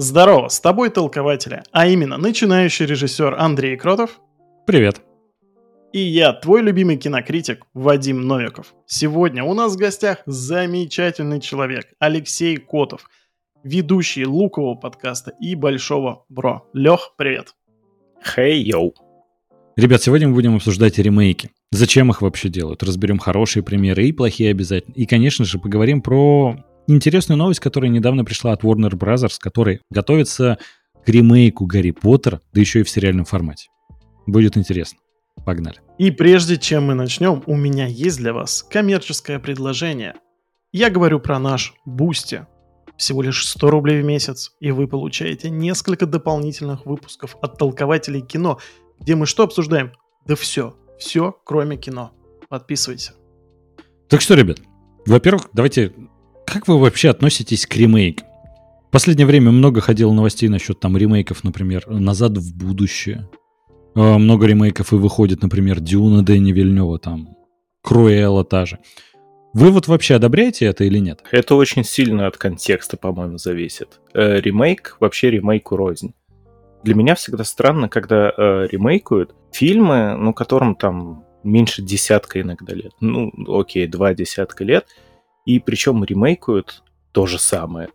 Здорово, с тобой толкователя, а именно начинающий режиссер Андрей Кротов. Привет. И я, твой любимый кинокритик Вадим Новиков. Сегодня у нас в гостях замечательный человек Алексей Котов, ведущий лукового подкаста и большого бро. Лех, привет. Хей, hey, йоу. Ребят, сегодня мы будем обсуждать ремейки. Зачем их вообще делают? Разберем хорошие примеры и плохие обязательно. И, конечно же, поговорим про интересную новость, которая недавно пришла от Warner Bros., который готовится к ремейку Гарри Поттера, да еще и в сериальном формате. Будет интересно. Погнали. И прежде чем мы начнем, у меня есть для вас коммерческое предложение. Я говорю про наш Boosty. Всего лишь 100 рублей в месяц, и вы получаете несколько дополнительных выпусков от толкователей кино, где мы что обсуждаем? Да все, все, кроме кино. Подписывайся. Так что, ребят, во-первых, давайте... Как вы вообще относитесь к ремейкам? В последнее время много ходило новостей насчет там ремейков, например, «Назад в будущее». Э, много ремейков и выходит, например, «Дюна» Дэнни Вильнева, там, «Круэлла» та же. Вы вот вообще одобряете это или нет? Это очень сильно от контекста, по-моему, зависит. Э, ремейк вообще ремейку рознь. Для меня всегда странно, когда э, ремейкуют фильмы, ну, которым там меньше десятка иногда лет. Ну, окей, два десятка лет. И причем ремейкуют то же самое.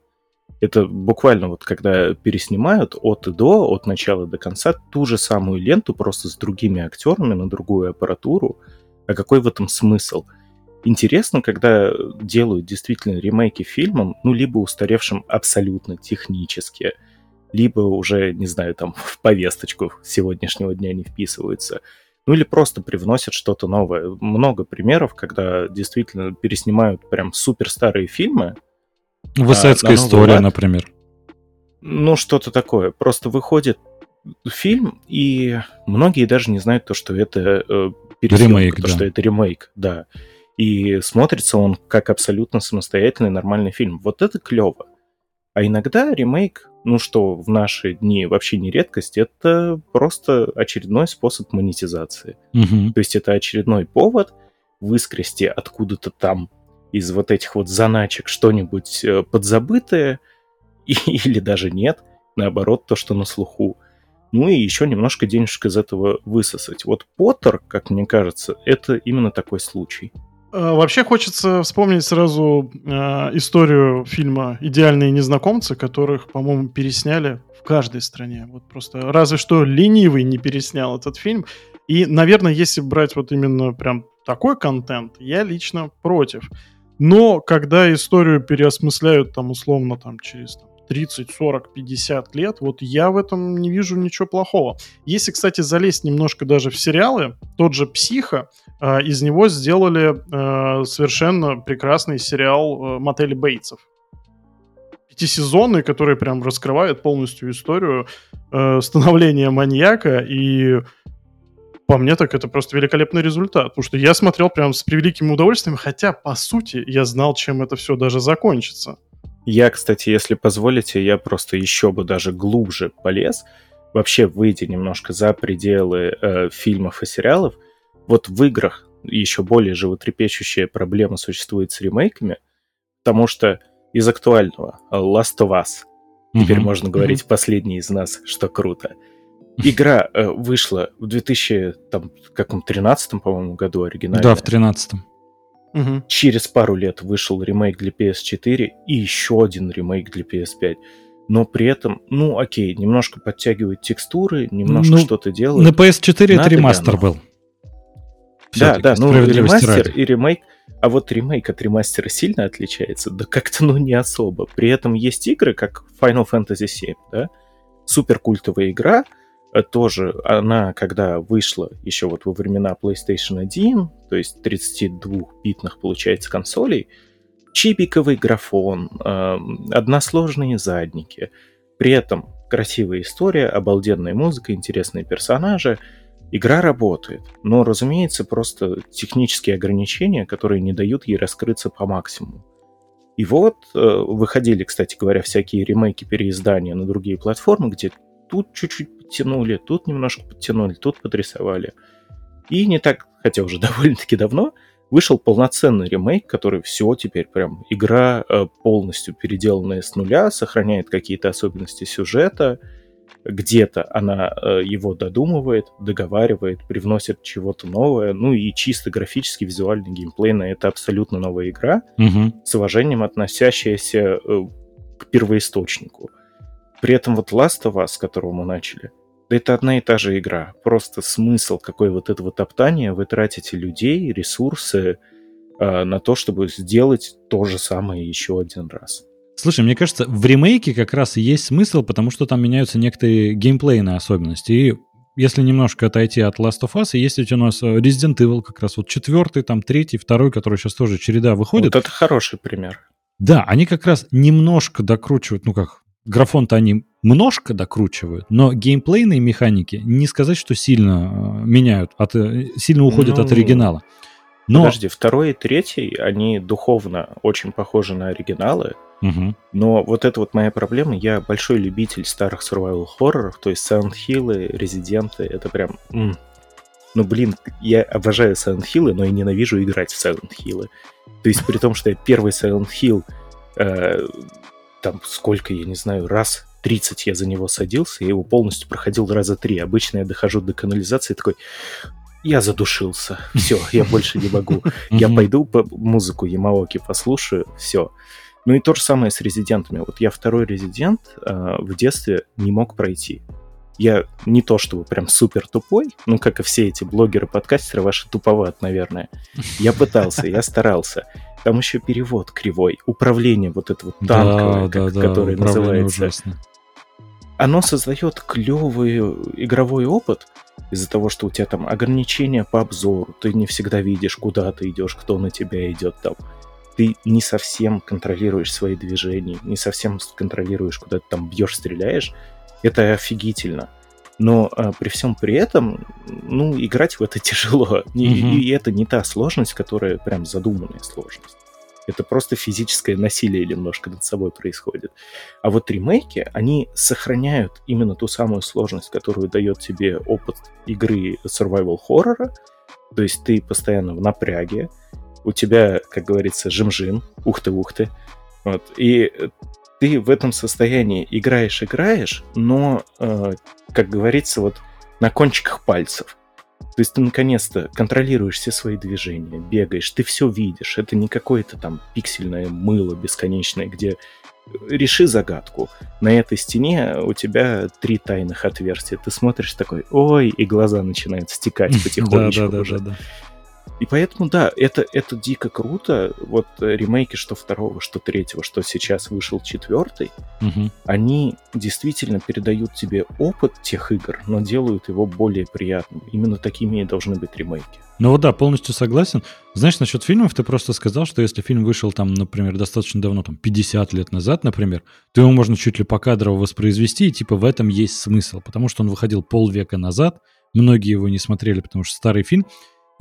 Это буквально вот когда переснимают от и до, от начала до конца ту же самую ленту, просто с другими актерами на другую аппаратуру. А какой в этом смысл? Интересно, когда делают действительно ремейки фильмам, ну, либо устаревшим абсолютно технически – либо уже, не знаю, там в повесточку сегодняшнего дня не вписываются, ну или просто привносят что-то новое. Много примеров, когда действительно переснимают прям супер старые фильмы. Высоцкая а, история, лад. например. Ну, что-то такое. Просто выходит фильм, и многие даже не знают то, что это э, ремейк, то, да. что это ремейк, да. И смотрится он как абсолютно самостоятельный нормальный фильм. Вот это клево. А иногда ремейк ну что в наши дни вообще не редкость, это просто очередной способ монетизации. Угу. То есть это очередной повод выскрести откуда-то там из вот этих вот заначек что-нибудь э, подзабытое, и, или даже нет, наоборот, то, что на слуху. Ну и еще немножко денежек из этого высосать. Вот Поттер, как мне кажется, это именно такой случай. А, вообще хочется вспомнить сразу э, историю фильма «Идеальные незнакомцы», которых, по-моему, пересняли в каждой стране. Вот просто разве что ленивый не переснял этот фильм. И, наверное, если брать вот именно прям такой контент, я лично против. Но когда историю переосмысляют там условно там через там, 30, 40, 50 лет, вот я в этом не вижу ничего плохого. Если, кстати, залезть немножко даже в сериалы, тот же «Психо», э, из него сделали э, совершенно прекрасный сериал э, «Мотель Бейтсов». Пятисезонный, который прям раскрывает полностью историю э, становления маньяка, и по мне так это просто великолепный результат, потому что я смотрел прям с превеликим удовольствием, хотя, по сути, я знал, чем это все даже закончится. Я, кстати, если позволите, я просто еще бы даже глубже полез, вообще выйдя немножко за пределы э, фильмов и сериалов. Вот в играх еще более животрепещущая проблема существует с ремейками, потому что из актуального Last of Us, теперь mm-hmm. можно говорить mm-hmm. последний из нас, что круто. Игра э, вышла в 2013, по-моему, году оригинально. Да, в 13 Угу. Через пару лет вышел ремейк для PS4 и еще один ремейк для PS5. Но при этом, ну окей, немножко подтягивает текстуры, немножко ну, что-то делает. На PS4 это ремастер был. Да, да, ну ремастер ради. и ремейк. А вот ремейк от ремастера сильно отличается? Да как-то, ну, не особо. При этом есть игры, как Final Fantasy VII, да? Супер культовая игра, тоже она, когда вышла еще вот во времена PlayStation 1, то есть 32-битных, получается, консолей, чипиковый графон, э, односложные задники. При этом красивая история, обалденная музыка, интересные персонажи. Игра работает, но, разумеется, просто технические ограничения, которые не дают ей раскрыться по максимуму. И вот э, выходили, кстати говоря, всякие ремейки, переиздания на другие платформы, где тут чуть-чуть подтянули, тут немножко подтянули, тут подрисовали. И не так, хотя уже довольно-таки давно, вышел полноценный ремейк, который все теперь прям игра э, полностью переделанная с нуля, сохраняет какие-то особенности сюжета, где-то она э, его додумывает, договаривает, привносит чего-то новое, ну и чисто графически, визуальный геймплейно это абсолютно новая игра, Угу. с уважением относящаяся э, к первоисточнику. При этом вот Last of Us, с которого мы начали, да это одна и та же игра. Просто смысл какой вот этого топтания, вы тратите людей, ресурсы э, на то, чтобы сделать то же самое еще один раз. Слушай, мне кажется, в ремейке как раз и есть смысл, потому что там меняются некоторые геймплейные особенности. И если немножко отойти от Last of Us, есть ведь у нас э, Resident Evil как раз вот четвертый, там третий, второй, который сейчас тоже череда выходит. Вот это хороший пример. Да, они как раз немножко докручивают, ну как, графон-то они немножко докручивают, но геймплейные механики не сказать, что сильно э, меняют, от, э, сильно уходят Ну, от оригинала. Но, Подожди, второй и третий, они духовно очень похожи на оригиналы, Мгм. но вот это вот моя проблема, я большой любитель старых survival хорроров, то есть Silent Hill, Resident, это прям... м. Ну, блин, я обожаю Silent Hill, но и ненавижу играть в Silent Hill. То есть при том, что я первый Silent Hill, э, там сколько, я не знаю, раз 30 я за него садился, я его полностью проходил раза три. Обычно я дохожу до канализации такой, я задушился, все, я больше не могу. Я пойду по музыку Ямаоки послушаю, все. Ну и то же самое с резидентами. Вот я второй резидент э, в детстве не мог пройти. Я не то чтобы прям супер тупой, ну как и все эти блогеры-подкастеры, ваши туповат, наверное. Я пытался, я старался. Там еще перевод кривой, управление вот это вот танковое, да, как- да, которое управление называется ужасно. оно создает клевый игровой опыт из-за того, что у тебя там ограничения по обзору, ты не всегда видишь, куда ты идешь, кто на тебя идет там. Ты не совсем контролируешь свои движения, не совсем контролируешь, куда ты там бьешь, стреляешь. Это офигительно. Но а, при всем при этом, ну, играть в это тяжело. И, Мгм. и это не та сложность, которая прям задуманная сложность. Это просто физическое насилие немножко над собой происходит. А вот ремейки, они сохраняют именно ту самую сложность, которую дает тебе опыт игры survival хоррора. То есть ты постоянно в напряге, у тебя, как говорится, жим-жим, ух-ты-ух-ты. Вот. И э, ты в этом состоянии играешь-играешь, но, э, как говорится, вот на кончиках пальцев. То есть ты наконец-то контролируешь все свои движения, бегаешь, ты все видишь. Это не какое-то там пиксельное мыло бесконечное, где э, реши загадку. На этой стене у тебя три тайных отверстия. Ты смотришь такой, ой, и глаза начинают стекать Да, потихонечку да, да, уже. И поэтому, да, это, это дико круто. Вот э, ремейки что второго, что третьего, что сейчас вышел четвертый, Мгм. они действительно передают тебе опыт тех игр, но делают его более приятным. Именно такими и должны быть ремейки. Ну вот да, полностью согласен. Знаешь, насчет фильмов ты просто сказал, что если фильм вышел там, например, достаточно давно, там 50 лет назад, например, то его можно чуть ли покадрово воспроизвести, и типа в этом есть смысл, потому что он выходил полвека назад, многие его не смотрели, потому что старый фильм.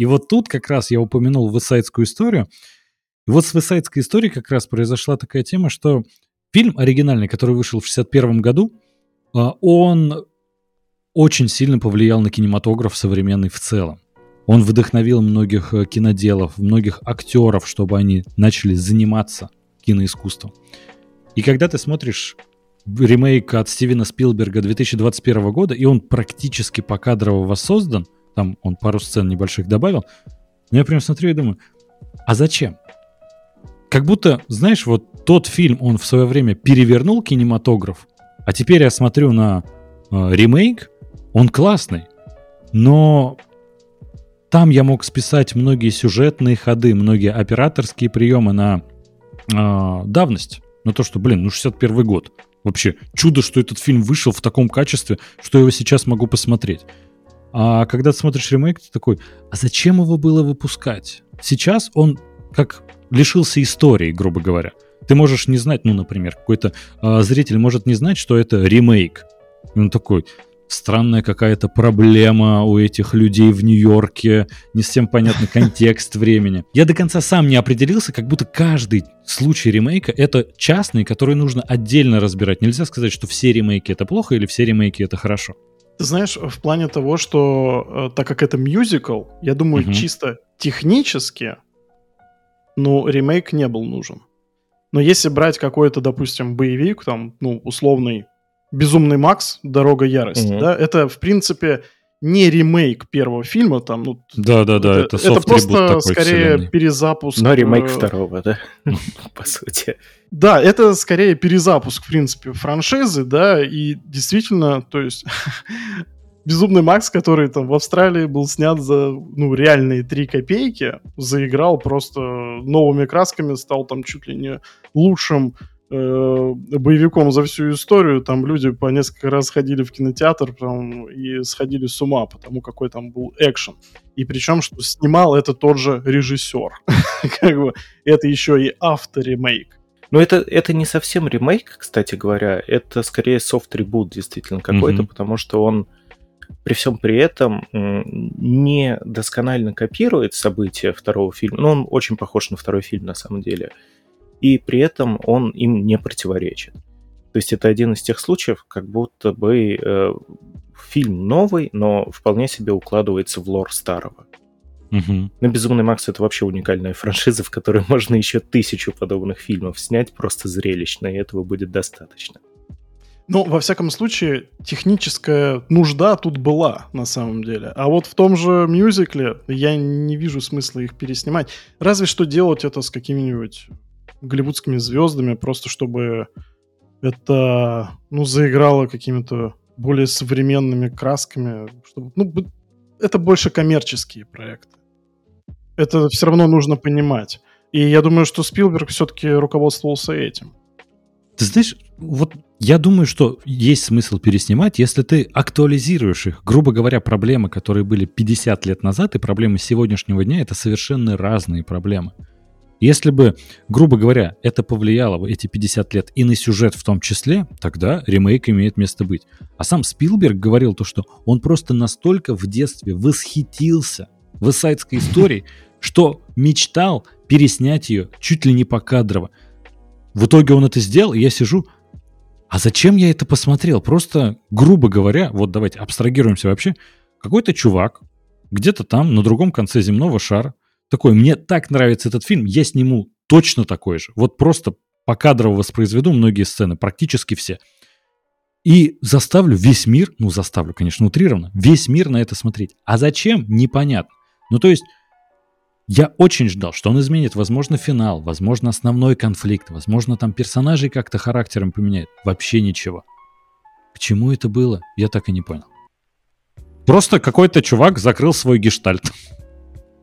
И вот тут как раз я упомянул высайдскую историю. И вот с высайдской историей как раз произошла такая тема, что фильм оригинальный, который вышел в 61 году, а, он очень сильно повлиял на кинематограф современный в целом. Он вдохновил многих э, киноделов, многих актеров, чтобы они начали заниматься киноискусством. И когда ты смотришь ремейк от Стивена Спилберга 2021 года, и он практически покадрово воссоздан, там он пару сцен небольших добавил, но я прям смотрю и думаю, а зачем? Как будто, знаешь, вот тот фильм, он в свое время перевернул кинематограф, а теперь я смотрю на э, ремейк, он классный, но там я мог списать многие сюжетные ходы, многие операторские приемы на э, давность. На то, что, блин, ну 61 год. Вообще, чудо, что этот фильм вышел в таком качестве, что я его сейчас могу посмотреть. А когда ты смотришь ремейк, ты такой, а зачем его было выпускать? Сейчас он как лишился истории, грубо говоря. Ты можешь не знать, ну, например, какой-то э, зритель может не знать, что это ремейк. И он такой, странная какая-то проблема у этих людей в Нью-Йорке, не совсем понятный контекст времени. Я до конца сам не определился, как будто каждый случай ремейка — это частный, который нужно отдельно разбирать. Нельзя сказать, что все ремейки — это плохо или все ремейки — это хорошо. Ты знаешь, в плане того, что э, так как это мюзикл, я думаю, Мгм. чисто технически ну, ремейк не был нужен. Но если брать какой-то, допустим, боевик, там, ну, условный «Безумный Макс. Дорога ярости», Мгм. да, это, в принципе, не ремейк первого фильма, там, ну, Да-да-да, это, это софт-трибут просто такой скорее вселенной. перезапуск. Но ремейк э, второго, да? По сути. Да, это скорее перезапуск, в принципе, франшизы, да, и действительно, то есть Безумный Макс, который там в Австралии был снят за, ну, реальные 3 копейки, заиграл просто новыми красками, стал там чуть ли не лучшим э, боевиком за всю историю. Там люди по несколько раз ходили в кинотеатр прям, и сходили с ума, потому какой там был экшен. И причем, что снимал это тот же режиссер. Как бы это еще и авторемейк. Но это, это не совсем ремейк, кстати говоря. Это скорее софт-трибут действительно какой-то, Мгм. потому что он при всем при этом не досконально копирует события второго фильма. Ну, он очень похож на второй фильм на самом деле. И при этом он им не противоречит. То есть это один из тех случаев, как будто бы э, фильм новый, но вполне себе укладывается в лор старого. Мгм. Но «Безумный Макс» — это вообще уникальная франшиза, в которой можно еще тысячу подобных фильмов снять просто зрелищно, и этого будет достаточно. Ну, во всяком случае, техническая нужда тут была, на самом деле. А вот в том же мюзикле я не вижу смысла их переснимать. Разве что делать это с какими-нибудь голливудскими звездами, просто чтобы это, ну, заиграло какими-то более современными красками. Чтобы, ну, это больше коммерческие проекты. Это все равно нужно понимать. И я думаю, что Спилберг все-таки руководствовался этим. Ты знаешь, вот я думаю, что есть смысл переснимать, если ты актуализируешь их. Грубо говоря, проблемы, которые были 50 лет назад, и проблемы сегодняшнего дня, это совершенно разные проблемы. Если бы, грубо говоря, это повлияло бы эти 50 лет и на сюжет в том числе, тогда ремейк имеет место быть. А сам Спилберг говорил то, что он просто настолько в детстве восхитился высайдской историей, что мечтал переснять ее чуть ли не покадрово. В итоге он это сделал, и я сижу, а зачем я это посмотрел? Просто, грубо говоря, вот давайте абстрагируемся вообще, какой-то чувак где-то там, на другом конце земного шара, такой, мне так нравится этот фильм, я сниму точно такой же. Вот просто покадрово воспроизведу многие сцены, практически все. И заставлю весь мир, ну заставлю, конечно, утрированно, весь мир на это смотреть. А зачем? Непонятно. Ну то есть я очень ждал, что он изменит, возможно, финал, возможно, основной конфликт, возможно, там персонажей как-то характером поменяет. Вообще ничего. К чему это было, я так и не понял. Просто какой-то чувак закрыл свой гештальт.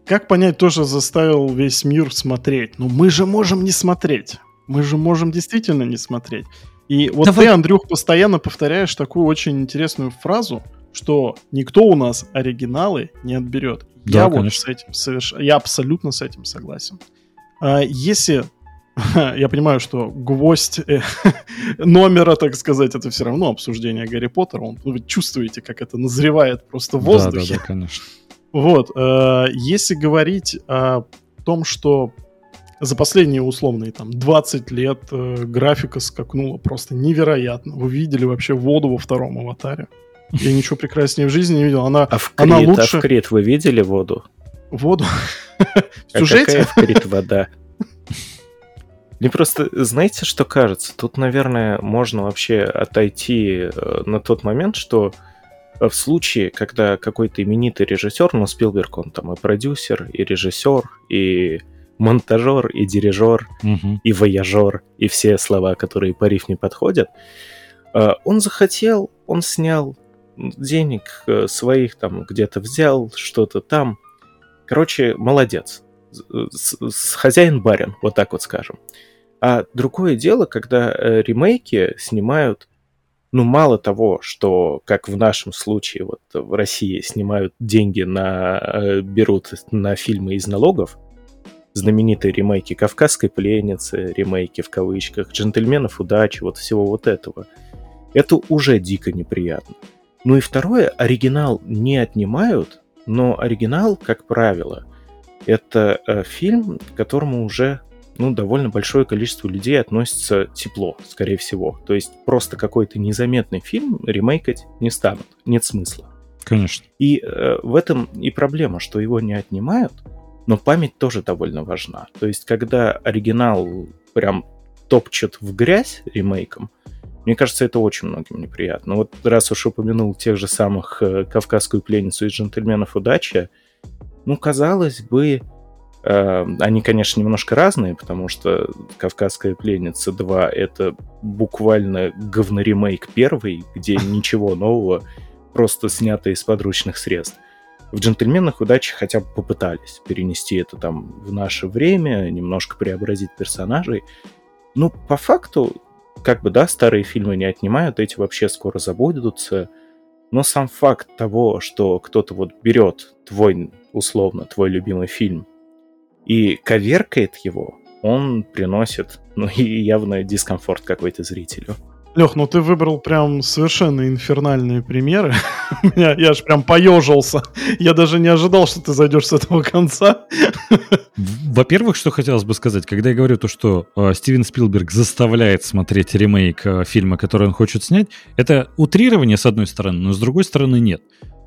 Как понять, тоже заставил весь мир смотреть? Ну, мы же можем не смотреть. Мы же можем действительно не смотреть. И вот Давай- ты, Андрюх, постоянно повторяешь такую очень интересную фразу, что никто у нас оригиналы не отберет. Да, я вот конечно. с этим соверш... я абсолютно с этим согласен. А, если я понимаю, что гвоздь э, номера, так сказать, это все равно обсуждение Гарри Поттера. Он- вы чувствуете, как это назревает просто в воздухе. Да, да, да, конечно. Вот, э, если говорить о том, что за последние условные там 20 лет э, графика скакнула просто невероятно. Вы видели вообще воду во втором аватаре? Я ничего прекраснее в жизни не видел. Она А в Она Крит, а лучше- в Крит вы видели воду? воду в А сюжете. какая в Крит вода? Мне просто, знаете, что кажется? Тут, наверное, можно вообще отойти э, на тот момент, что в случае, когда какой-то именитый режиссер, ну, Спилберг, он там и продюсер, и режиссер, и монтажер, и дирижер, Мгм. и вояжер, и все слова, которые по рифме подходят. Э, Он захотел, он снял денег э, своих там где-то взял, что-то там. Короче, молодец. Хозяин-барин, вот так вот скажем. А другое дело, когда э, ремейки снимают, ну, мало того, что, как в нашем случае, вот в России снимают деньги на... э, берут на фильмы из налогов, знаменитые ремейки «Кавказской пленницы», ремейки в кавычках, «Джентльменов удачи», вот всего вот этого. Это уже дико неприятно. Ну и второе, оригинал не отнимают, но оригинал, как правило, это э, фильм, которому уже ну, довольно большое количество людей относится тепло, скорее всего. То есть просто какой-то незаметный фильм ремейкать не станут, нет смысла. Конечно. И э, в этом и проблема, что его не отнимают, но память тоже довольно важна. То есть, когда оригинал прям топчет в грязь ремейком, мне кажется, это очень многим неприятно. Вот раз уж упомянул тех же самых э, «Кавказскую пленницу» из «Джентльменов удачи», ну, казалось бы, они, конечно, немножко разные, потому что «Кавказская пленница 2» — это буквально говноремейк первый, где ничего нового, просто снято из подручных средств. В «Джентльменах удачи» хотя бы попытались перенести это там в наше время, немножко преобразить персонажей. Ну, по факту, как бы, да, старые фильмы не отнимают, эти вообще скоро забудутся. Но сам факт того, что кто-то вот берет твой, условно, твой любимый фильм и коверкает его, он приносит, ну, и явно дискомфорт какой-то зрителю. Лех, ну ты выбрал прям совершенно инфернальные примеры. я, я аж прям поежился. Я даже не ожидал, что ты зайдешь с этого конца. Во-первых, что хотелось бы сказать, когда я говорю то, что э, Стивен Спилберг заставляет смотреть ремейк э, фильма, который он хочет снять, это утрирование с одной стороны, но с другой стороны нет.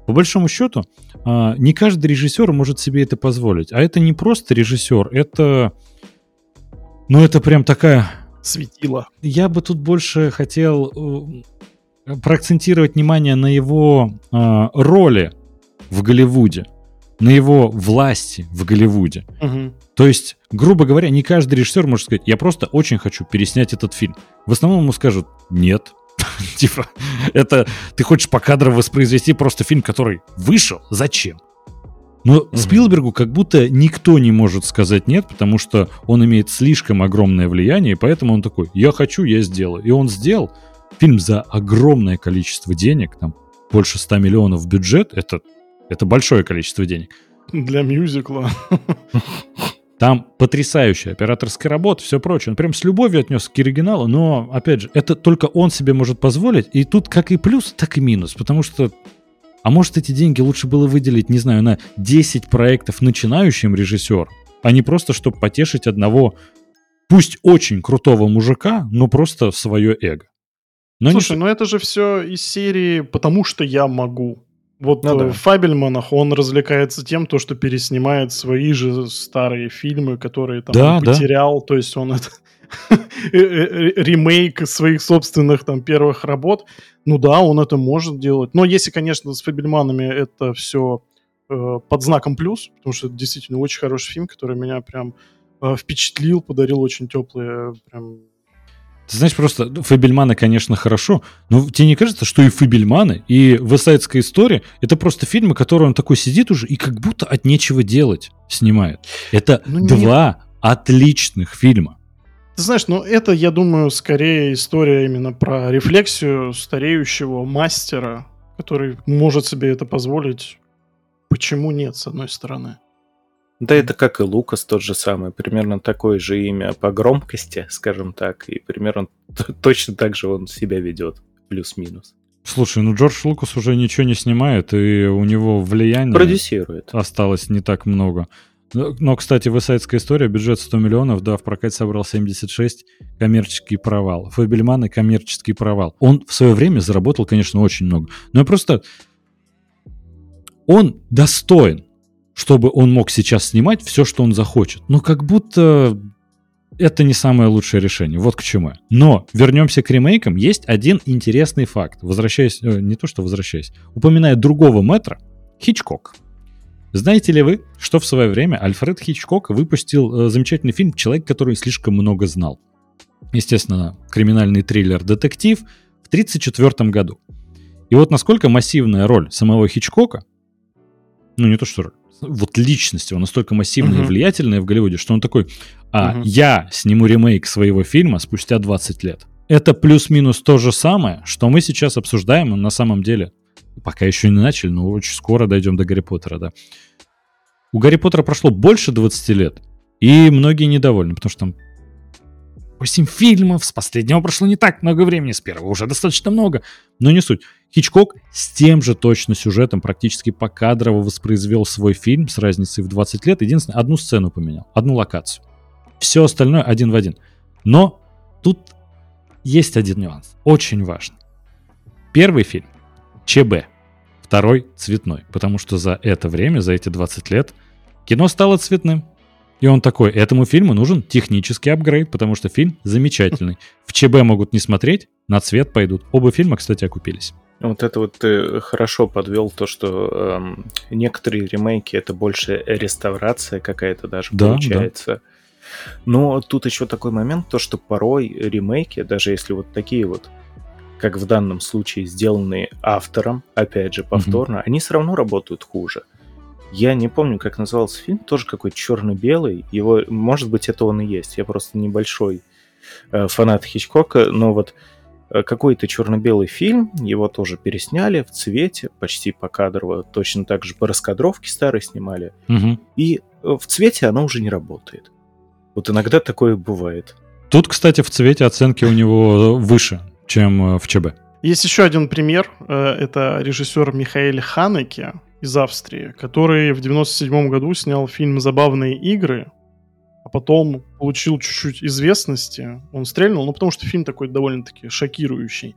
По большому счету, э, не каждый режиссер может себе это позволить. А это не просто режиссер, это... Ну, это прям такая светило. Я бы тут больше хотел э, проакцентировать внимание на его э, роли в Голливуде, на его власти в Голливуде. Угу. То есть, грубо говоря, не каждый режиссер может сказать, я просто очень хочу переснять этот фильм. В основном ему скажут, нет, типа, это ты хочешь по кадрам воспроизвести просто фильм, который вышел? Зачем? Но угу. Спилбергу как будто никто не может сказать нет, потому что он имеет слишком огромное влияние, и поэтому он такой, я хочу, я сделаю. И он сделал фильм за огромное количество денег, там больше 100 миллионов бюджет, это, это большое количество денег. Для мюзикла. Там потрясающая операторская работа, все прочее. Он прям с любовью отнес к оригиналу, но, опять же, это только он себе может позволить. И тут как и плюс, так и минус, потому что а может, эти деньги лучше было выделить, не знаю, на 10 проектов начинающим режиссер, а не просто, чтобы потешить одного, пусть очень крутого мужика, но просто свое эго. Но Слушай, не... ну это же все из серии «потому что я могу». Вот ну, да. в Фабельманах он развлекается тем, то, что переснимает свои же старые фильмы, которые там да, потерял. Да. То есть он это Э, э, ремейк своих собственных там первых работ. Ну да, он это может делать. Но если, конечно, с Фабельманами это все э, под знаком плюс, потому что это действительно очень хороший фильм, который меня прям э, впечатлил, подарил очень теплые прям ты знаешь, просто ну, Фабельманы, конечно, хорошо, но тебе не кажется, что и Фабельманы, и Высайдская история — это просто фильмы, которые он такой сидит уже и как будто от нечего делать снимает. Это ну, два нет. отличных фильма. Ты знаешь, ну это, я думаю, скорее история именно про рефлексию стареющего мастера, который может себе это позволить. Почему нет, с одной стороны? Да это как и Лукас тот же самый, примерно такое же имя по громкости, скажем так, и примерно точно так же он себя ведет, плюс-минус. Слушай, ну Джордж Лукас уже ничего не снимает, и у него влияние Продюсирует. осталось не так много. Но, кстати, высайдская история, бюджет 100 миллионов, да, в прокате собрал 76, коммерческий провал. Фабельман и коммерческий провал. Он в свое время заработал, конечно, очень много. Но просто он достоин, чтобы он мог сейчас снимать все, что он захочет. Но как будто это не самое лучшее решение. Вот к чему. Но вернемся к ремейкам. Есть один интересный факт. Возвращаясь, э, не то что возвращаясь, упоминая другого метра, Хичкок. Знаете ли вы, что в свое время Альфред Хичкок выпустил э, замечательный фильм «Человек, который слишком много знал». Естественно, криминальный триллер-детектив в 1934 году. И вот насколько массивная роль самого Хичкока, ну не то что роль, вот личность его настолько массивная uh-huh. и влиятельная в Голливуде, что он такой, а uh-huh. я сниму ремейк своего фильма спустя 20 лет. Это плюс-минус то же самое, что мы сейчас обсуждаем на самом деле Пока еще не начали, но очень скоро дойдем до Гарри Поттера, да. У Гарри Поттера прошло больше 20 лет, и многие недовольны, потому что там 8 фильмов, с последнего прошло не так много времени, с первого уже достаточно много, но не суть. Хичкок с тем же точно сюжетом практически покадрово воспроизвел свой фильм с разницей в 20 лет. Единственное, одну сцену поменял, одну локацию. Все остальное один в один. Но тут есть один нюанс, очень важный. Первый фильм ЧБ. Второй цветной. Потому что за это время, за эти 20 лет, Кино стало цветным. И он такой, этому фильму нужен технический апгрейд, потому что фильм замечательный. В ЧБ могут не смотреть, на цвет пойдут. Оба фильма, кстати, окупились. Вот это вот ты хорошо подвел то, что эм, некоторые ремейки это больше реставрация какая-то даже Да, получается. Да. Но тут еще такой момент, то что порой ремейки, даже если вот такие вот, как в данном случае, сделанные автором, опять же, повторно, mm-hmm. они все равно работают хуже. Я не помню, как назывался фильм, тоже какой-то черно-белый. Его, может быть, это он и есть. Я просто небольшой э, фанат Хичкока, но вот э, какой-то черно-белый фильм, его тоже пересняли в цвете, почти покадрово, точно так же по раскадровке старые снимали. Угу. И э, в цвете оно уже не работает. Вот иногда такое бывает. Тут, кстати, в цвете оценки у него выше, чем в ЧБ. Есть еще один пример. Это режиссер Михаил Ханеке из Австрии, который в 97 году снял фильм «Забавные игры», а потом получил чуть-чуть известности. Он стрельнул, ну, потому что фильм такой довольно-таки шокирующий.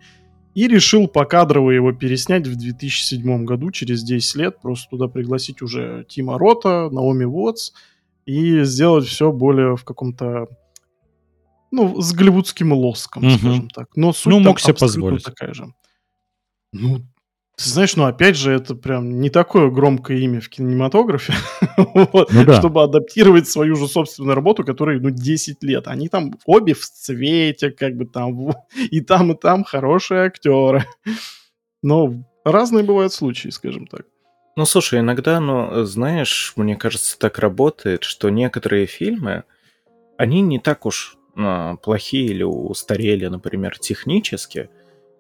И решил покадрово его переснять в 2007 году, через 10 лет, просто туда пригласить уже Тима Рота, Наоми Уотс, и сделать все более в каком-то ну, с голливудским лоском, Мгм. скажем так. Но суть Ну, мог себе позволить. такая же. Ну, знаешь, ну, опять же, это прям не такое громкое имя в кинематографе, вот, Ну да. чтобы адаптировать свою же собственную работу, которой, ну, 10 лет. Они там обе в цвете, как бы там, и там, и там хорошие актеры. Но разные бывают случаи, скажем так. Ну, слушай, иногда, ну, знаешь, мне кажется, так работает, что некоторые фильмы, они не так уж а, плохие или устарели, например, технически.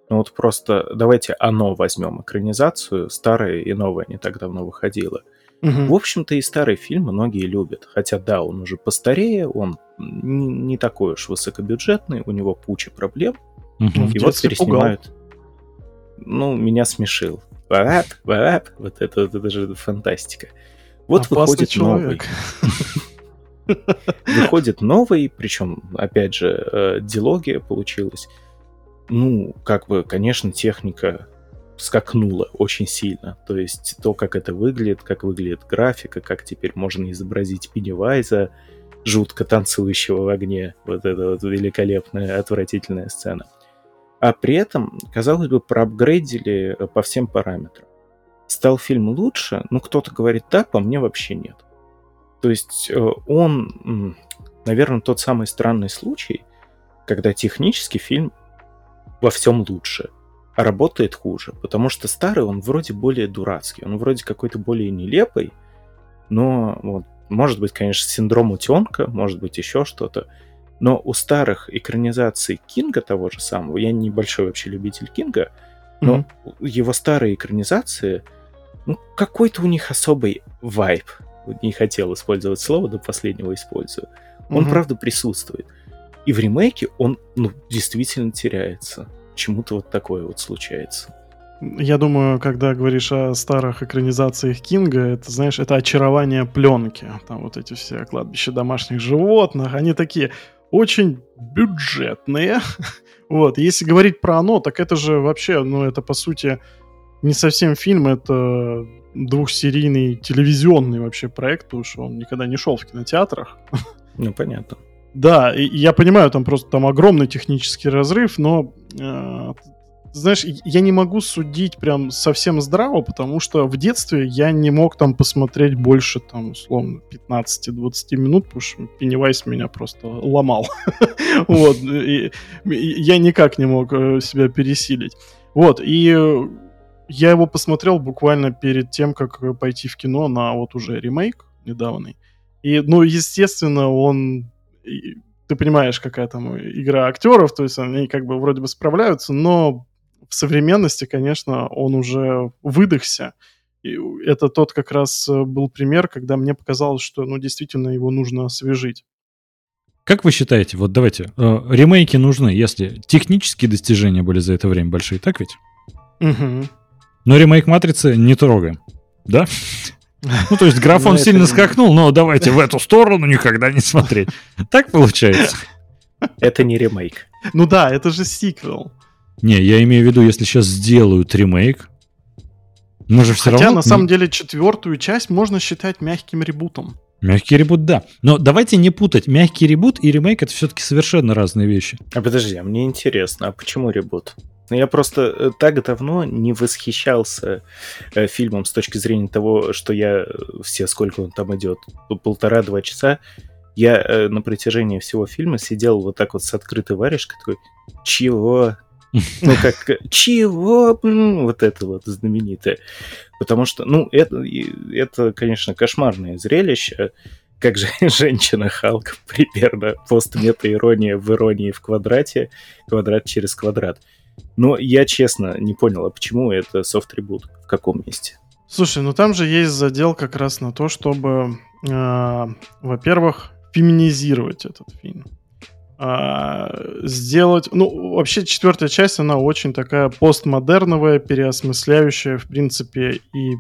Ну вот просто давайте «Оно» возьмем, экранизацию, старое и новое не так давно выходило. Мгм. В общем-то, и старый фильм многие любят. Хотя, да, он уже постарее, он не, не такой уж высокобюджетный, у него куча проблем. В И вот переснимают. Ну, меня смешил. Вап, вап, вот это, вот это же фантастика. Вот Опасный выходит человек. новый. Выходит новый, причем, опять же, э, дилогия получилась. Ну, как бы, конечно, техника скакнула очень сильно. То есть то, как это выглядит, как выглядит графика, как теперь можно изобразить Пеннивайза, жутко танцующего в огне. Вот это вот великолепная, отвратительная сцена. А при этом, казалось бы, проапгрейдили по всем параметрам. Стал фильм лучше? Ну, кто-то говорит да, по мне вообще нет. То есть э, он, наверное, тот самый странный случай, когда технически фильм во всем лучше, а работает хуже. Потому что старый, он вроде более дурацкий, он вроде какой-то более нелепый, но вот, может быть, конечно, синдром утенка, может быть, еще что-то. Но у старых экранизаций Кинга того же самого, я небольшой вообще любитель Кинга, но Мгм. его старые экранизации, ну, какой-то у них особый вайб. Не хотел использовать слово, до последнего использую. Он, Мгм. правда, присутствует. И в ремейке он, ну, действительно теряется. Почему-то вот такое вот случается. Я думаю, когда говоришь о старых экранизациях Кинга, это, знаешь, это очарование пленки. Там вот эти все кладбища домашних животных, они такие очень бюджетные. Вот, если говорить про оно, так это же вообще, ну, это по сути не совсем фильм, это двухсерийный телевизионный вообще проект, потому что он никогда не шел в кинотеатрах. Ну, понятно. Да, и я понимаю, там просто там огромный технический разрыв, но э, знаешь, я не могу судить прям совсем здраво, потому что в детстве я не мог там посмотреть больше, там, условно, 15-20 минут, потому что Пеннивайз меня просто ломал. Вот, я никак не мог э, себя пересилить. Вот, и я его посмотрел буквально перед тем, как э, пойти в кино на вот уже ремейк недавний. И, ну, естественно, он... и Ты понимаешь, какая там игра актеров, то есть они как бы вроде бы справляются, но в современности, конечно, он уже выдохся. И это тот как раз э, был пример, когда мне показалось, что, ну, действительно, его нужно освежить. Как вы считаете, вот давайте, э, ремейки нужны, если технические достижения были за это время большие, так ведь? Мгм. Но ремейк Матрицы не трогаем, да? Ну, то есть графон Ну, сильно скакнул, но давайте в эту сторону никогда не смотреть. Так получается? Это не ремейк. Ну да, это же сиквел. Не, я имею в виду, если сейчас сделают ремейк, Мы же все Хотя равно... на самом деле четвертую часть можно считать мягким ребутом. Мягкий ребут, да. Но давайте не путать. Мягкий ребут и ремейк это все-таки совершенно разные вещи. А подожди, а мне интересно, а почему ребут? Ну, я просто э, так давно не восхищался э, фильмом с точки зрения того, что я э, все, сколько он там идет, полтора-два часа, я на протяжении всего фильма сидел вот так вот с открытой варежкой, такой, чего? Ну, как, э, чего? Вот это вот знаменитое. Потому что, ну, это, это конечно, кошмарное зрелище, как же женщина Халк примерно пост-мета-ирония в иронии в квадрате, квадрат через квадрат. Но я честно не понял, а почему это софт-ребут? В каком месте? Слушай, ну там же есть задел как раз на то, чтобы, а, во-первых, феминизировать этот фильм. А, сделать... Ну, вообще четвертая часть, она очень такая постмодерновая, переосмысляющая, в принципе, и...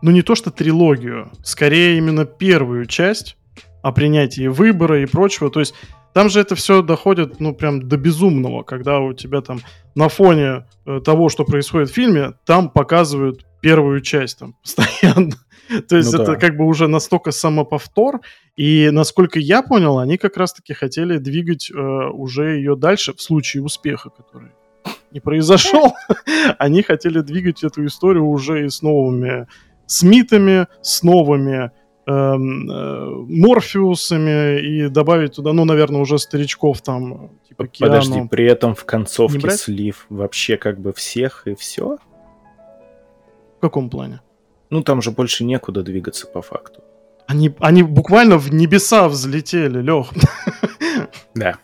Ну, не то что трилогию, скорее именно первую часть о принятии выбора и прочего. То есть там же это все доходит, ну, прям до безумного, когда у тебя там на фоне э, того, что происходит в фильме, там показывают первую часть там постоянно. То есть Ну это да. как бы уже настолько самоповтор, и насколько я понял, они как раз-таки хотели двигать э, уже ее дальше в случае успеха, который не произошел. Они хотели двигать эту историю уже и с новыми Смитами, с новыми эм, э, Морфеусами и добавить туда, ну, наверное, уже старичков там, типа Подожди, Киану. при этом в концовке слив вообще как бы всех и все? В каком плане? Ну, там же больше некуда двигаться по факту. Они, они буквально в небеса взлетели, Лех. Да.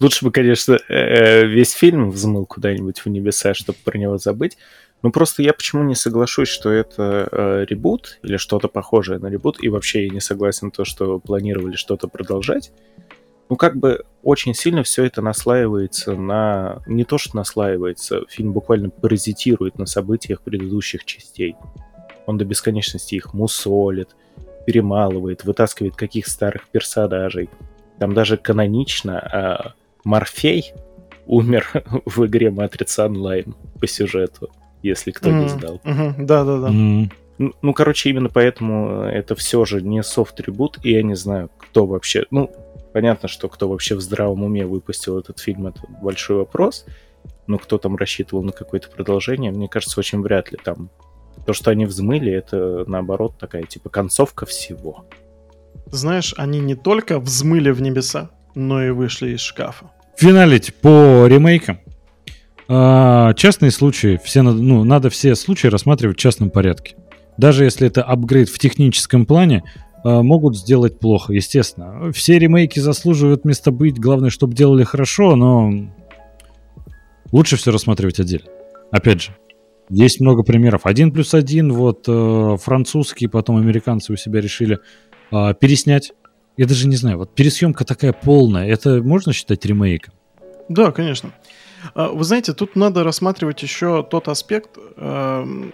Лучше бы, конечно, э, весь фильм взмыл куда-нибудь в небеса, чтобы про него забыть. Ну, просто я почему не соглашусь, что это э, ребут или что-то похожее на ребут, и вообще я не согласен то, что планировали что-то продолжать. Ну, как бы очень сильно все это наслаивается на... Не то, что наслаивается, фильм буквально паразитирует на событиях предыдущих частей. Он до бесконечности их мусолит, перемалывает, вытаскивает каких старых персонажей. Там даже канонично а, Морфей умер в игре Матрица Онлайн по сюжету, если кто не Мгм, знал. Да-да-да. М, Ну, ну, короче, именно поэтому это все же не софт-трибут, и я не знаю, кто вообще... Ну, понятно, что кто вообще в здравом уме выпустил этот фильм, это большой вопрос, но кто там рассчитывал на какое-то продолжение, мне кажется, очень вряд ли там... То, что они взмыли, это, наоборот, такая, типа, концовка всего. Знаешь, они не только взмыли в небеса, но и вышли из шкафа. Финалить по ремейкам. А, частные случаи, все надо, ну, надо все случаи рассматривать в частном порядке. Даже если это апгрейд в техническом плане, а, могут сделать плохо, естественно. Все ремейки заслуживают места быть, главное, чтобы делали хорошо, но лучше все рассматривать отдельно. Опять же, есть много примеров. Один плюс один, вот э, французские, потом американцы у себя решили а, переснять. Я даже не знаю, вот пересъемка такая полная, это можно считать ремейком? Да, конечно. А, Вы знаете, тут надо рассматривать еще тот аспект, эм,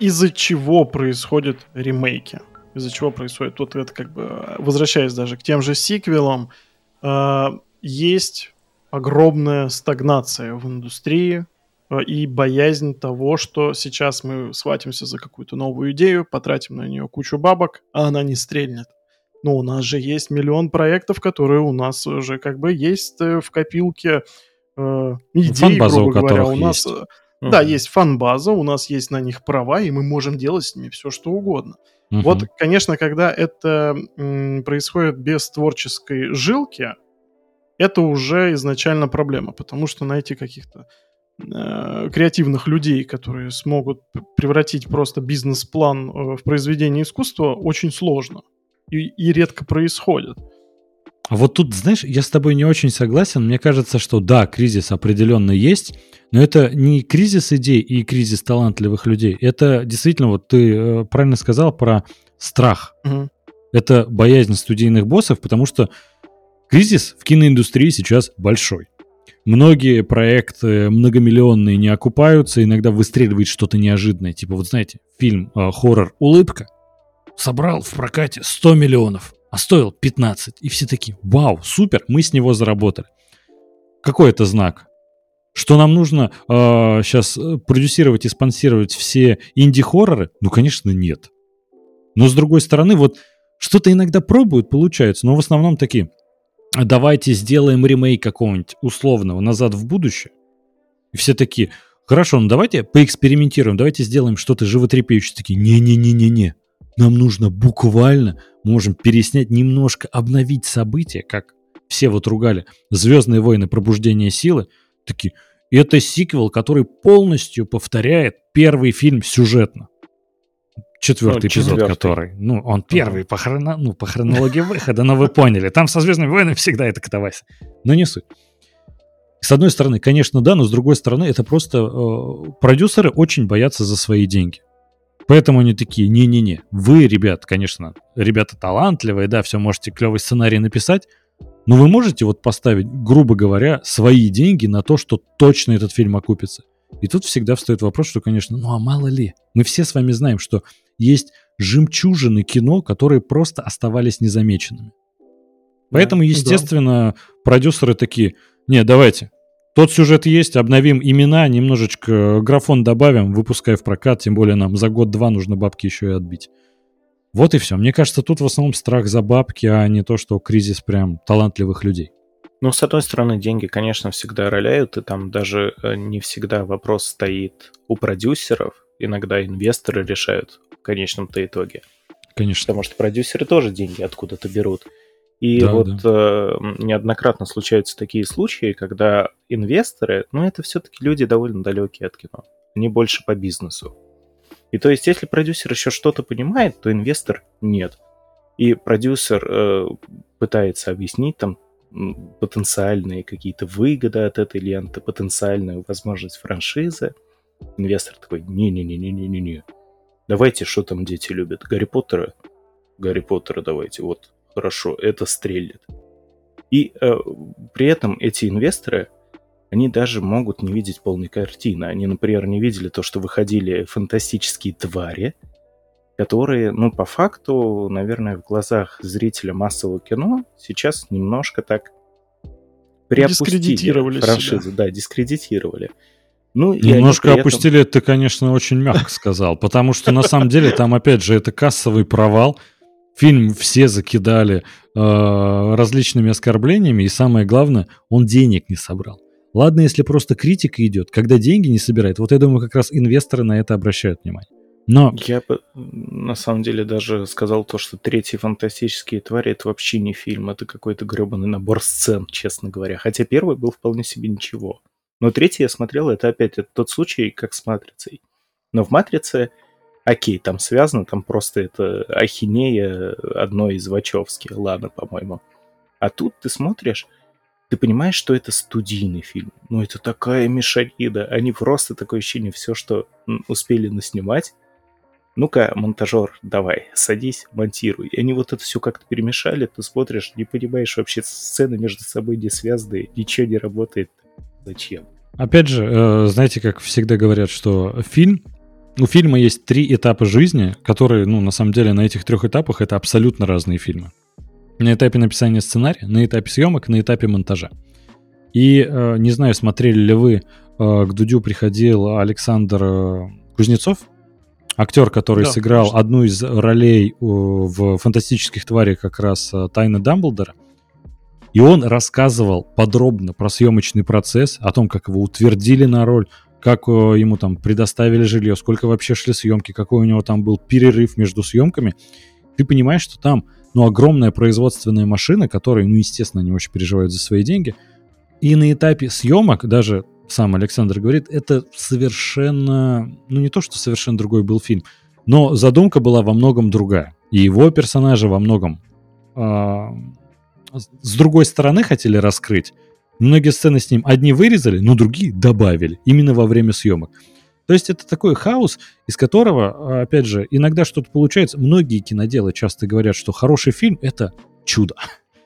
из-за чего происходят ремейки. Из-за чего происходит, вот это как бы, э, возвращаясь даже к тем же сиквелам, э, есть огромная стагнация в индустрии э, и боязнь того, что сейчас мы схватимся за какую-то новую идею, потратим на нее кучу бабок, а она не стрельнет. Ну, у нас же есть миллион проектов, которые у нас уже как бы есть э, в копилке э, идей, Фан-база, грубо говоря. У нас, есть. э, да, есть фан-база, у нас есть на них права, и мы можем делать с ними все, что угодно. Мгм. Вот, конечно, когда это м, происходит без творческой жилки, это уже изначально проблема, потому что найти каких-то э, креативных людей, которые смогут превратить просто бизнес-план э, в произведение искусства, очень сложно и, и редко происходит. А вот тут, знаешь, я с тобой не очень согласен. Мне кажется, что да, кризис определенно есть, но это не кризис идей и кризис талантливых людей. Это действительно, вот ты э, правильно сказал про страх. Мгм. Это боязнь студийных боссов, потому что кризис в киноиндустрии сейчас большой. Многие проекты многомиллионные не окупаются, иногда выстреливает что-то неожиданное. Типа, вот знаете, фильм э, хоррор «Улыбка» собрал в прокате 100 миллионов, а стоил 15. И все такие, вау, супер, мы с него заработали. Какой это знак? Что нам нужно э, сейчас продюсировать и спонсировать все инди-хорроры? Ну, конечно, нет. Но с другой стороны, вот что-то иногда пробуют, получается, но в основном такие, давайте сделаем ремейк какого-нибудь условного «Назад в будущее». И все такие, хорошо, ну давайте поэкспериментируем, давайте сделаем что-то животрепещущее. Такие, не-не-не-не-не, нам нужно буквально, можем переснять немножко, обновить события, как все вот ругали «Звездные войны. Пробуждение силы». Такие, это сиквел, который полностью повторяет первый фильм сюжетно. Четвертый ну, эпизод, четвертый. который. Ну, он первый по, хроно, ну, по хронологии выхода, но вы поняли. Там со Звездными войнами всегда это катавась. Но не суть. С одной стороны, конечно, да, но с другой стороны, это просто э, продюсеры очень боятся за свои деньги. Поэтому они такие, не-не-не, вы, ребят, конечно, ребята талантливые, да, все можете клевый сценарий написать, но вы можете вот поставить, грубо говоря, свои деньги на то, что точно этот фильм окупится. И тут всегда встает вопрос, что, конечно, ну а мало ли. Мы все с вами знаем, что есть жемчужины кино, которые просто оставались незамеченными. Поэтому, естественно, да. продюсеры такие, не, давайте, тот сюжет есть, обновим имена, немножечко графон добавим, выпускай в прокат, тем более нам за год-два нужно бабки еще и отбить. Вот и все. Мне кажется, тут в основном страх за бабки, а не то, что кризис прям талантливых людей. Ну, с одной стороны, деньги, конечно, всегда роляют, и там даже э, не всегда вопрос стоит у продюсеров. Иногда инвесторы решают в конечном-то итоге. Конечно. Потому что продюсеры тоже деньги откуда-то берут. И да, вот да. Э, неоднократно случаются такие случаи, когда инвесторы, ну, это все-таки люди довольно далекие от кино. Они больше по бизнесу. И то есть, если продюсер еще что-то понимает, то инвестор нет. И продюсер э, пытается объяснить там потенциальные какие-то выгоды от этой ленты, потенциальную возможность франшизы. Инвестор такой, не-не-не-не-не-не. Давайте, что там дети любят? Гарри Поттера? Гарри Поттера давайте, вот, хорошо, это стрелит. И э, при этом эти инвесторы, они даже могут не видеть полной картины. Они, например, не видели то, что выходили фантастические твари, которые, ну, по факту, наверное, в глазах зрителя массового кино сейчас немножко так приопустили франшизу. Себя. Да, дискредитировали. Ну, Немножко этом... опустили, ты, конечно, очень мягко сказал, потому что на самом деле там, опять же, это кассовый провал. Фильм все закидали э, различными оскорблениями, и самое главное, он денег не собрал. Ладно, если просто критика идет, когда деньги не собирает, вот я думаю, как раз инвесторы на это обращают внимание. Но... Я бы на самом деле даже сказал то, что третьи фантастические твари это вообще не фильм, это какой-то гребаный набор сцен, честно говоря. Хотя первый был вполне себе ничего. Но третий я смотрел, это опять это тот случай, как с Матрицей. Но в Матрице, окей, там связано, там просто это ахинея одной из Вачовски, ладно, по-моему. А тут ты смотришь, ты понимаешь, что это студийный фильм. Ну, это такая мешанида. Они просто такое ощущение, все, что успели наснимать, ну-ка, монтажер, давай, садись, монтируй. И они вот это все как-то перемешали, ты смотришь, не понимаешь вообще сцены между собой не связаны, ничего не работает. Зачем? Опять же, э, знаете, как всегда говорят, что фильм, у фильма есть три этапа жизни, которые, ну, на самом деле, на этих трех этапах это абсолютно разные фильмы. На этапе написания сценария, на этапе съемок, на этапе монтажа. И э, не знаю, смотрели ли вы, э, к Дудю приходил Александр Кузнецов, актер, который да, сыграл конечно. одну из ролей в фантастических тварях как раз э, Тайны Дамблдора. И он рассказывал подробно про съемочный процесс, о том, как его утвердили на роль, как э, ему там предоставили жилье, сколько вообще шли съемки, какой у него там был перерыв между съемками. Ты понимаешь, что там ну, огромная производственная машина, которая, ну, естественно, не очень переживают за свои деньги. И на этапе съемок даже сам Александр говорит, это совершенно, ну не то, что совершенно другой был фильм, но задумка была во многом другая. И его персонажи во многом э, с другой стороны хотели раскрыть. Многие сцены с ним одни вырезали, но другие добавили именно во время съемок. То есть это такой хаос, из которого, опять же, иногда что-то получается. Многие киноделы часто говорят, что хороший фильм — это чудо.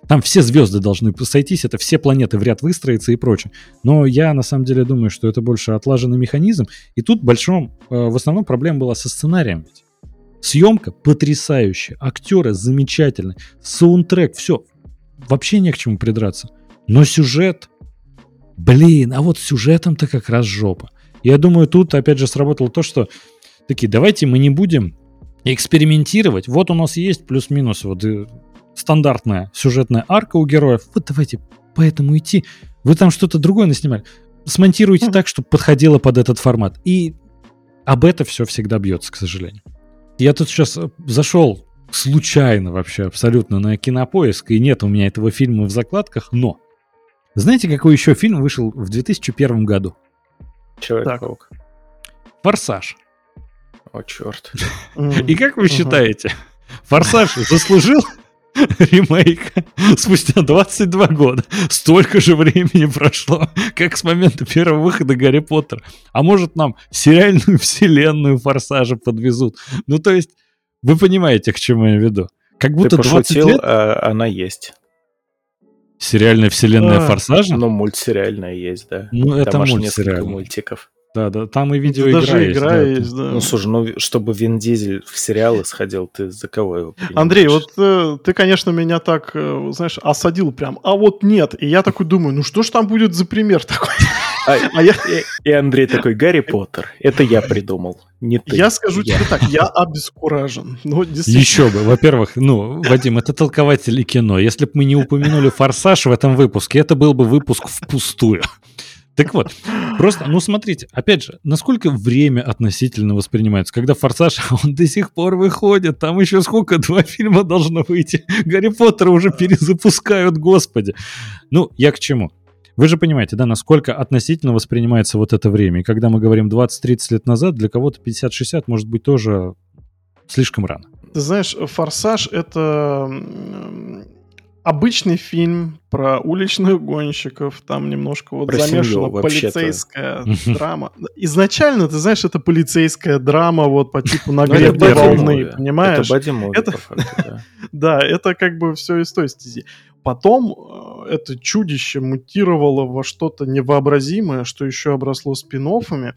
Там все звезды должны сойтись, это все планеты в ряд выстроиться и прочее. Но я на самом деле думаю, что это больше отлаженный механизм. И тут большом, э, в основном проблема была со сценарием. Съемка потрясающая, актеры замечательные, саундтрек, все. Вообще не к чему придраться. Но сюжет, Блин, а вот сюжетом-то как раз жопа. Я думаю, тут опять же сработало то, что такие, давайте мы не будем экспериментировать. Вот у нас есть плюс-минус вот э, стандартная сюжетная арка у героев. Вот давайте по этому идти. Вы там что-то другое наснимали. Смонтируйте так, чтобы подходило под этот формат. И об это все всегда бьется, к сожалению. Я тут сейчас э, зашел случайно вообще абсолютно на кинопоиск, и нет у меня этого фильма в закладках, но знаете, какой еще фильм вышел в 2001 году? Человек-паук. Форсаж. О, черт. И как вы считаете, Форсаж заслужил ремейк спустя 22 года. Столько же времени прошло, как с момента первого выхода Гарри Поттера. А может нам сериальную вселенную Форсажа подвезут? Ну, то есть, вы понимаете, к чему я веду. Как будто Ты 20 лет... а она есть. Сериальная вселенная а, Форсажа? Ну, мультсериальная есть, да. Ну, это Там мультсериальная. мультиков. Да, да, там и видео даже игра да. есть, да. Ну, слушай, ну, чтобы Вин Дизель в сериалы сходил, ты за кого его принимаешь? Андрей, вот э, ты, конечно, меня так, э, знаешь, осадил прям, а вот нет. И я такой думаю, ну что ж там будет за пример такой? А, а я... и, и Андрей такой, Гарри Поттер, это я придумал, не ты. Я скажу я. тебе так, я обескуражен. Ну, Еще бы, во-первых, ну, Вадим, это толкователи кино. Если бы мы не упомянули «Форсаж» в этом выпуске, это был бы выпуск впустую. Так вот, просто, ну смотрите, опять же, насколько время относительно воспринимается, когда «Форсаж», он до сих пор выходит, там еще сколько, два фильма должно выйти, Гарри Поттера уже перезапускают, господи. Ну, я к чему? Вы же понимаете, да, насколько относительно воспринимается вот это время. И когда мы говорим 20-30 лет назад, для кого-то 50-60 может быть тоже слишком рано. Ты знаешь, «Форсаж» — это обычный фильм про уличных гонщиков, там немножко вот про замешана полицейская драма. Изначально, ты знаешь, это полицейская драма вот по типу на гребне волны, понимаешь? Это Да, это как бы все из той стези. Потом э, это чудище мутировало во что-то невообразимое, что еще обросло спин -оффами.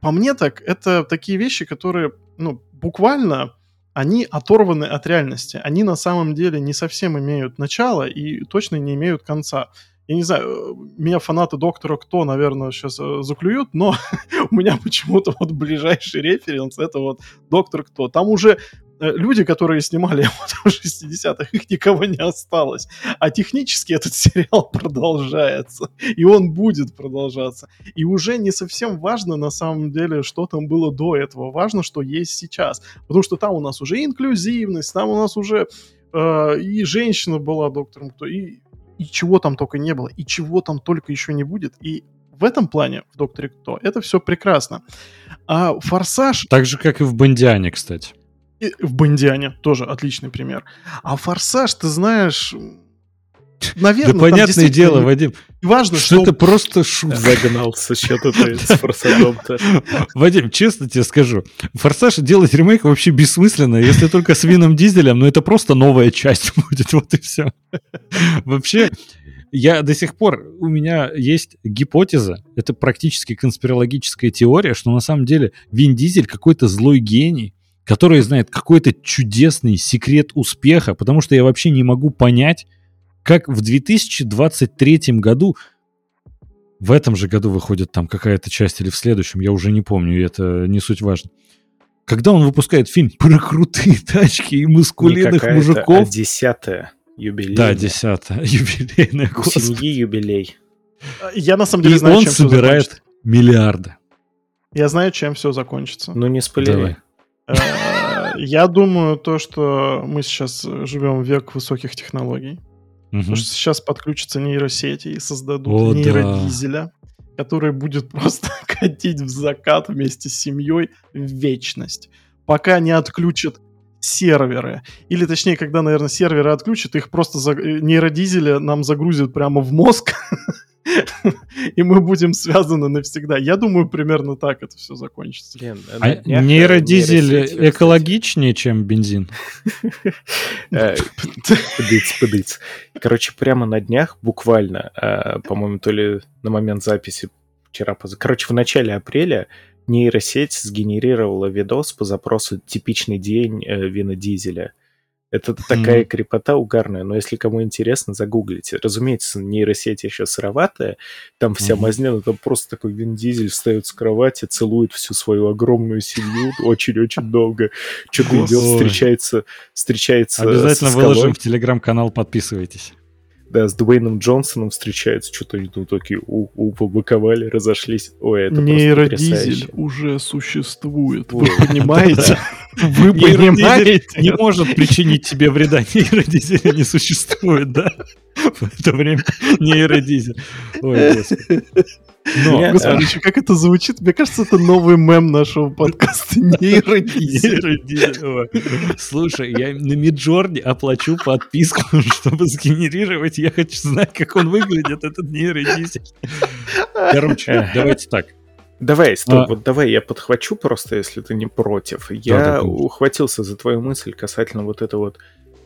По мне так, это такие вещи, которые, ну, буквально они оторваны от реальности. Они на самом деле не совсем имеют начало и точно не имеют конца. Я не знаю, э, меня фанаты Доктора Кто, наверное, сейчас э, заклюют, но у меня почему-то вот ближайший референс это вот Доктор Кто. Там уже люди, которые снимали его в 60-х, их никого не осталось. А технически этот сериал продолжается. И он будет продолжаться. И уже не совсем важно, на самом деле, что там было до этого. Важно, что есть сейчас. Потому что там у нас уже инклюзивность, там у нас уже э, и женщина была доктором, кто и, и чего там только не было, и чего там только еще не будет. И в этом плане, в «Докторе Кто», это все прекрасно. А «Форсаж»... Так же, как и в «Бондиане», кстати. И в Бондиане тоже отличный пример. А Форсаж, ты знаешь, наверное, да понятное дело, Вадим. Важно, что, что это просто шут. Загнался что-то с Форсажом-то. Вадим, честно тебе скажу, Форсаж делать ремейк вообще бессмысленно, если только с Вином Дизелем, но это просто новая часть будет, вот и все. Вообще, я до сих пор, у меня есть гипотеза, это практически конспирологическая теория, что на самом деле Вин Дизель какой-то злой гений, который знает какой-то чудесный секрет успеха, потому что я вообще не могу понять, как в 2023 году, в этом же году выходит там какая-то часть или в следующем, я уже не помню, и это не суть важно. Когда он выпускает фильм про крутые тачки и мускулинных не мужиков... А десятая юбилейная. Да, десятая юбилейная. У семьи юбилей. Я на самом деле и знаю, он чем собирает миллиарды. Я знаю, чем все закончится. Ну не спойлери. Э, я думаю, то, что мы сейчас живем в век высоких технологий. Потому что сейчас подключатся нейросети и создадут нейродизеля, который будет просто катить в закат вместе с семьей в вечность. Пока не отключат серверы. Или точнее, когда, наверное, серверы отключат, их просто за... Э, нейродизеля нам загрузят прямо в мозг. и мы будем связаны навсегда. Я думаю, примерно так это все закончится. Блин, а нейродизель экологичнее, чем бензин? Э, пыдыц, пыдыц. Короче, прямо на днях, буквально, э, по-моему, то ли на момент записи вчера, короче, в начале апреля нейросеть сгенерировала видос по запросу «Типичный день э, Вина Дизеля». Это такая крепота угарная, но если кому интересно, загуглите. Разумеется, нейросеть еще сыроватая, там вся mm мазня, но там просто такой Вин Дизель встает с кровати, целует всю свою огромную семью очень-очень долго, что-то идет, встречается, встречается Обязательно выложим в телеграм-канал, подписывайтесь да, с Дуэйном Джонсоном встречаются, что-то они тут такие у, упаковали, разошлись. Ой, это Нейродизель уже существует, вы понимаете? Вы понимаете? Не может причинить тебе вреда, нейродизеля не существует, да? В это время нейродизель. Ой, господи. Но, Меня, Господи, еще как это звучит? Мне кажется, это новый мем нашего подкаста. Нейродизель. Слушай, я на Миджорне оплачу подписку, чтобы сгенерировать. Я хочу знать, как он выглядит, этот нейродизель. Короче, давайте так. Давай, стоп, а... вот давай я подхвачу просто, если ты не против. Я да, да, ухватился за твою мысль касательно вот этого вот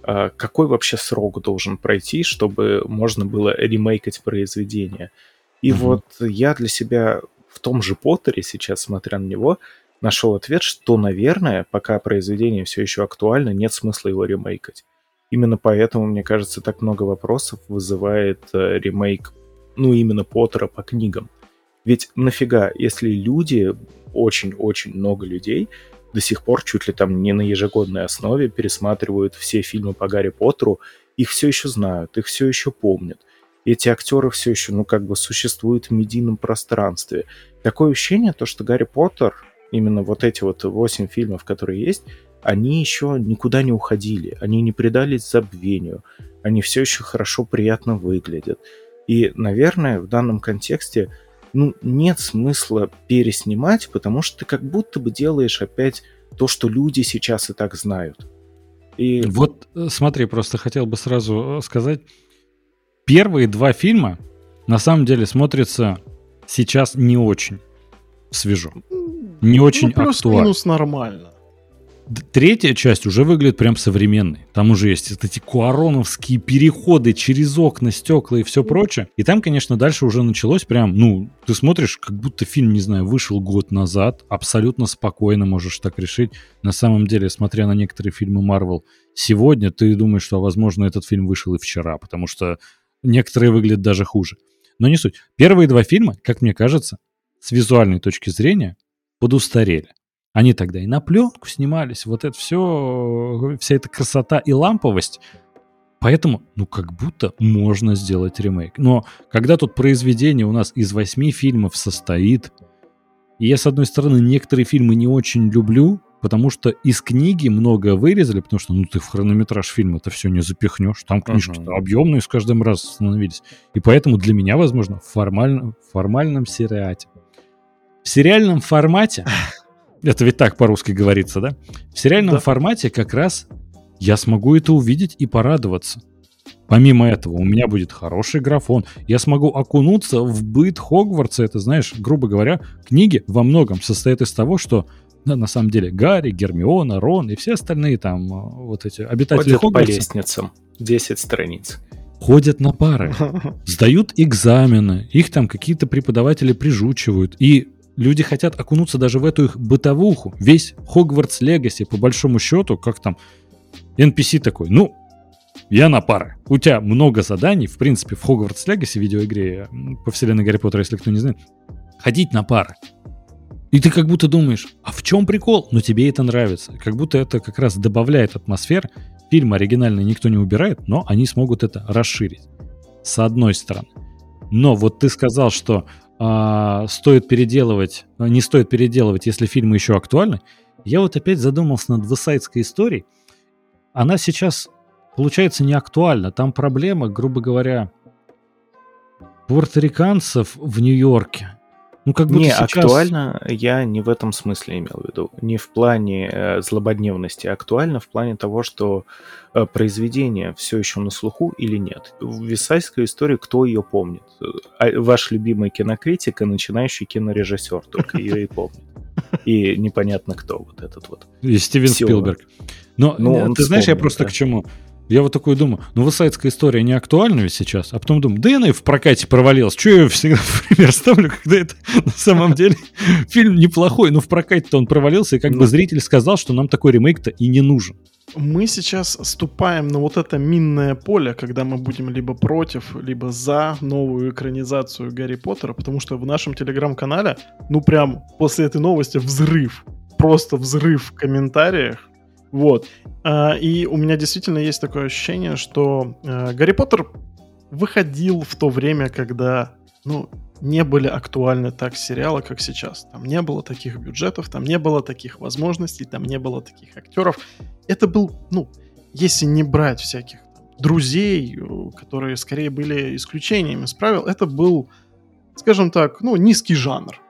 какой вообще срок должен пройти, чтобы можно было ремейкать произведение. И mm-hmm. вот я для себя в том же Поттере сейчас, смотря на него, нашел ответ, что, наверное, пока произведение все еще актуально, нет смысла его ремейкать. Именно поэтому, мне кажется, так много вопросов вызывает э, ремейк, ну, именно Поттера по книгам. Ведь нафига, если люди, очень-очень много людей, до сих пор чуть ли там не на ежегодной основе пересматривают все фильмы по Гарри Поттеру, их все еще знают, их все еще помнят – эти актеры все еще, ну, как бы существуют в медийном пространстве. Такое ощущение, то, что Гарри Поттер, именно вот эти вот восемь фильмов, которые есть, они еще никуда не уходили, они не предались забвению, они все еще хорошо, приятно выглядят. И, наверное, в данном контексте ну, нет смысла переснимать, потому что ты как будто бы делаешь опять то, что люди сейчас и так знают. И... Вот э, смотри, просто хотел бы сразу э, сказать, Первые два фильма на самом деле смотрятся сейчас не очень свежо. Не ну, очень ну, актуально. минус нормально. Третья часть уже выглядит прям современной. Там уже есть вот эти куароновские переходы через окна, стекла и все прочее. И там, конечно, дальше уже началось прям, ну, ты смотришь, как будто фильм, не знаю, вышел год назад, абсолютно спокойно можешь так решить. На самом деле, смотря на некоторые фильмы Marvel, сегодня ты думаешь, что, возможно, этот фильм вышел и вчера, потому что Некоторые выглядят даже хуже. Но не суть. Первые два фильма, как мне кажется, с визуальной точки зрения, подустарели. Они тогда и на пленку снимались, вот это все, вся эта красота и ламповость. Поэтому, ну, как будто можно сделать ремейк. Но когда тут произведение у нас из восьми фильмов состоит, и я, с одной стороны, некоторые фильмы не очень люблю, потому что из книги много вырезали, потому что, ну, ты в хронометраж фильма это все не запихнешь. Там книжки uh-huh. объемные с каждым раз становились. И поэтому для меня, возможно, в формальном, формальном сериате. В сериальном формате, это ведь так по-русски говорится, да? В сериальном да. формате как раз я смогу это увидеть и порадоваться. Помимо этого, у меня будет хороший графон. Я смогу окунуться в быт Хогвартса. Это, знаешь, грубо говоря, книги во многом состоят из того, что да, на самом деле Гарри, Гермиона, Рон и все остальные там э, вот эти обитатели Ходят Хогвартса. по лестницам. 10 страниц. Ходят на пары, сдают экзамены, их там какие-то преподаватели прижучивают. И люди хотят окунуться даже в эту их бытовуху. Весь Хогвартс Легаси, по большому счету, как там NPC такой, ну, я на пары. У тебя много заданий, в принципе, в Хогвартс Легаси, видеоигре по вселенной Гарри Поттера, если кто не знает, ходить на пары. И ты как будто думаешь, а в чем прикол? Но тебе это нравится. Как будто это как раз добавляет атмосфер. Фильм оригинальный никто не убирает, но они смогут это расширить. С одной стороны. Но вот ты сказал, что а, стоит переделывать, а, не стоит переделывать, если фильмы еще актуальны. Я вот опять задумался над высайдской историей. Она сейчас, получается, не актуальна. Там проблема, грубо говоря, пуэрториканцев в Нью-Йорке ну, как будто не сейчас... актуально, я не в этом смысле имел в виду. Не в плане э, злободневности, а актуально в плане того, что э, произведение все еще на слуху или нет. Висайская история, кто ее помнит? А, ваш любимый кинокритик и начинающий кинорежиссер только ее и помнит. И непонятно кто вот этот вот. И Стивен Спилберг. Но ну, ты знаешь, я просто к чему? Я вот такой думаю, ну высайдская история не актуальна ведь сейчас, а потом думаю, да я на в прокате провалился, что я ее всегда в пример ставлю, когда это на самом деле фильм неплохой, но в прокате-то он провалился, и как бы ну. зритель сказал, что нам такой ремейк-то и не нужен. мы сейчас ступаем на вот это минное поле, когда мы будем либо против, либо за новую экранизацию Гарри Поттера, потому что в нашем телеграм-канале, ну прям после этой новости взрыв, просто взрыв в комментариях. Вот. А, и у меня действительно есть такое ощущение, что э, Гарри Поттер выходил в то время, когда, ну, не были актуальны так сериалы, как сейчас. Там не было таких бюджетов, там не было таких возможностей, там не было таких актеров. Это был, ну, если не брать всяких друзей, э, которые скорее были исключением из правил, это был, скажем так, ну, низкий жанр.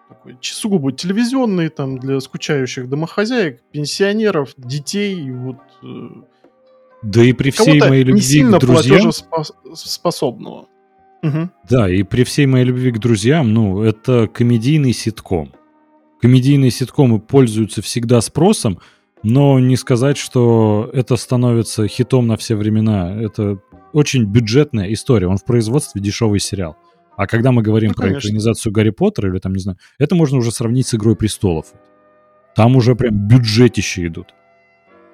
Сугубо телевизионный, там, для скучающих домохозяек, пенсионеров, детей, вот... Э, да и при всей моей любви не сильно к друзьям... способного. Угу. Да, и при всей моей любви к друзьям, ну, это комедийный ситком. Комедийные ситкомы пользуются всегда спросом, но не сказать, что это становится хитом на все времена. Это очень бюджетная история. Он в производстве дешевый сериал. А когда мы говорим ну, про конечно. экранизацию Гарри Поттера или там, не знаю, это можно уже сравнить с Игрой престолов. Там уже прям бюджетища идут.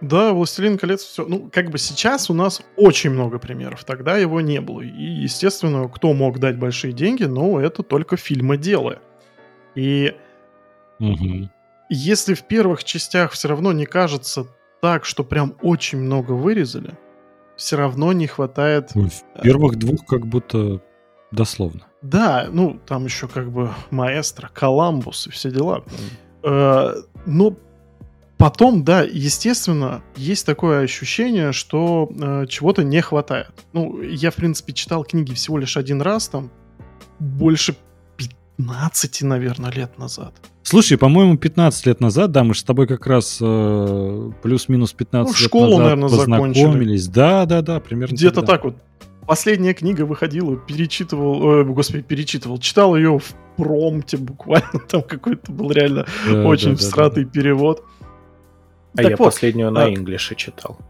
Да, «Властелин колец» все. Ну, как бы сейчас у нас очень много примеров. Тогда его не было. И, естественно, кто мог дать большие деньги, ну, это только фильмоделы. И угу. если в первых частях все равно не кажется так, что прям очень много вырезали, все равно не хватает... В э, первых двух как будто дословно. Да, ну, там еще как бы маэстро, Коламбус и все дела. Mm. Но Потом, да, естественно, есть такое ощущение, что э, чего-то не хватает. Ну, я, в принципе, читал книги всего лишь один раз, там, больше 15, наверное, лет назад. Слушай, по-моему, 15 лет назад, да, мы же с тобой как раз э, плюс-минус 15 ну, лет школу, назад наверное, познакомились. Закончили. Да, да, да, примерно. Где-то так вот. Последняя книга выходила, перечитывал, э, господи, перечитывал, читал ее в промте буквально, там какой-то был реально да, очень да, всратый да, да. перевод. А так я вот, последнюю на инглише читал.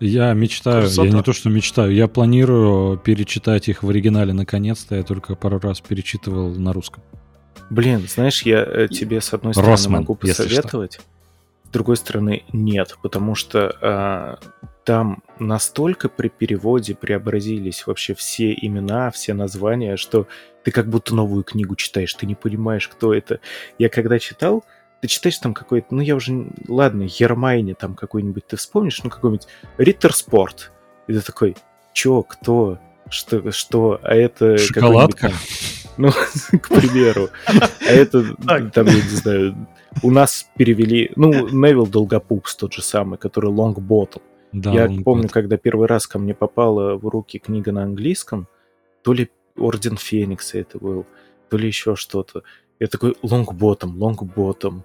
Я мечтаю, Красота. я не то что мечтаю, я планирую перечитать их в оригинале наконец-то, я только пару раз перечитывал на русском. Блин, знаешь, я э, тебе с одной стороны Росман, могу посоветовать, с другой стороны нет, потому что э, там настолько при переводе преобразились вообще все имена, все названия, что ты как будто новую книгу читаешь, ты не понимаешь, кто это. Я когда читал, ты читаешь там какой-то, ну я уже, ладно, Ермайни там какой-нибудь ты вспомнишь, ну какой-нибудь Риттер Спорт. И ты такой, чё, кто, что, что, а это... Шоколадка? ну, к примеру. А это, там, я не знаю, у нас перевели, ну, Невил Долгопупс тот же самый, который Long Bottle. Да, я помню, когда первый раз ко мне попала в руки книга на английском, то ли Орден Феникса это был, то ли еще что-то. Я такой, лонгботом, лонгботом,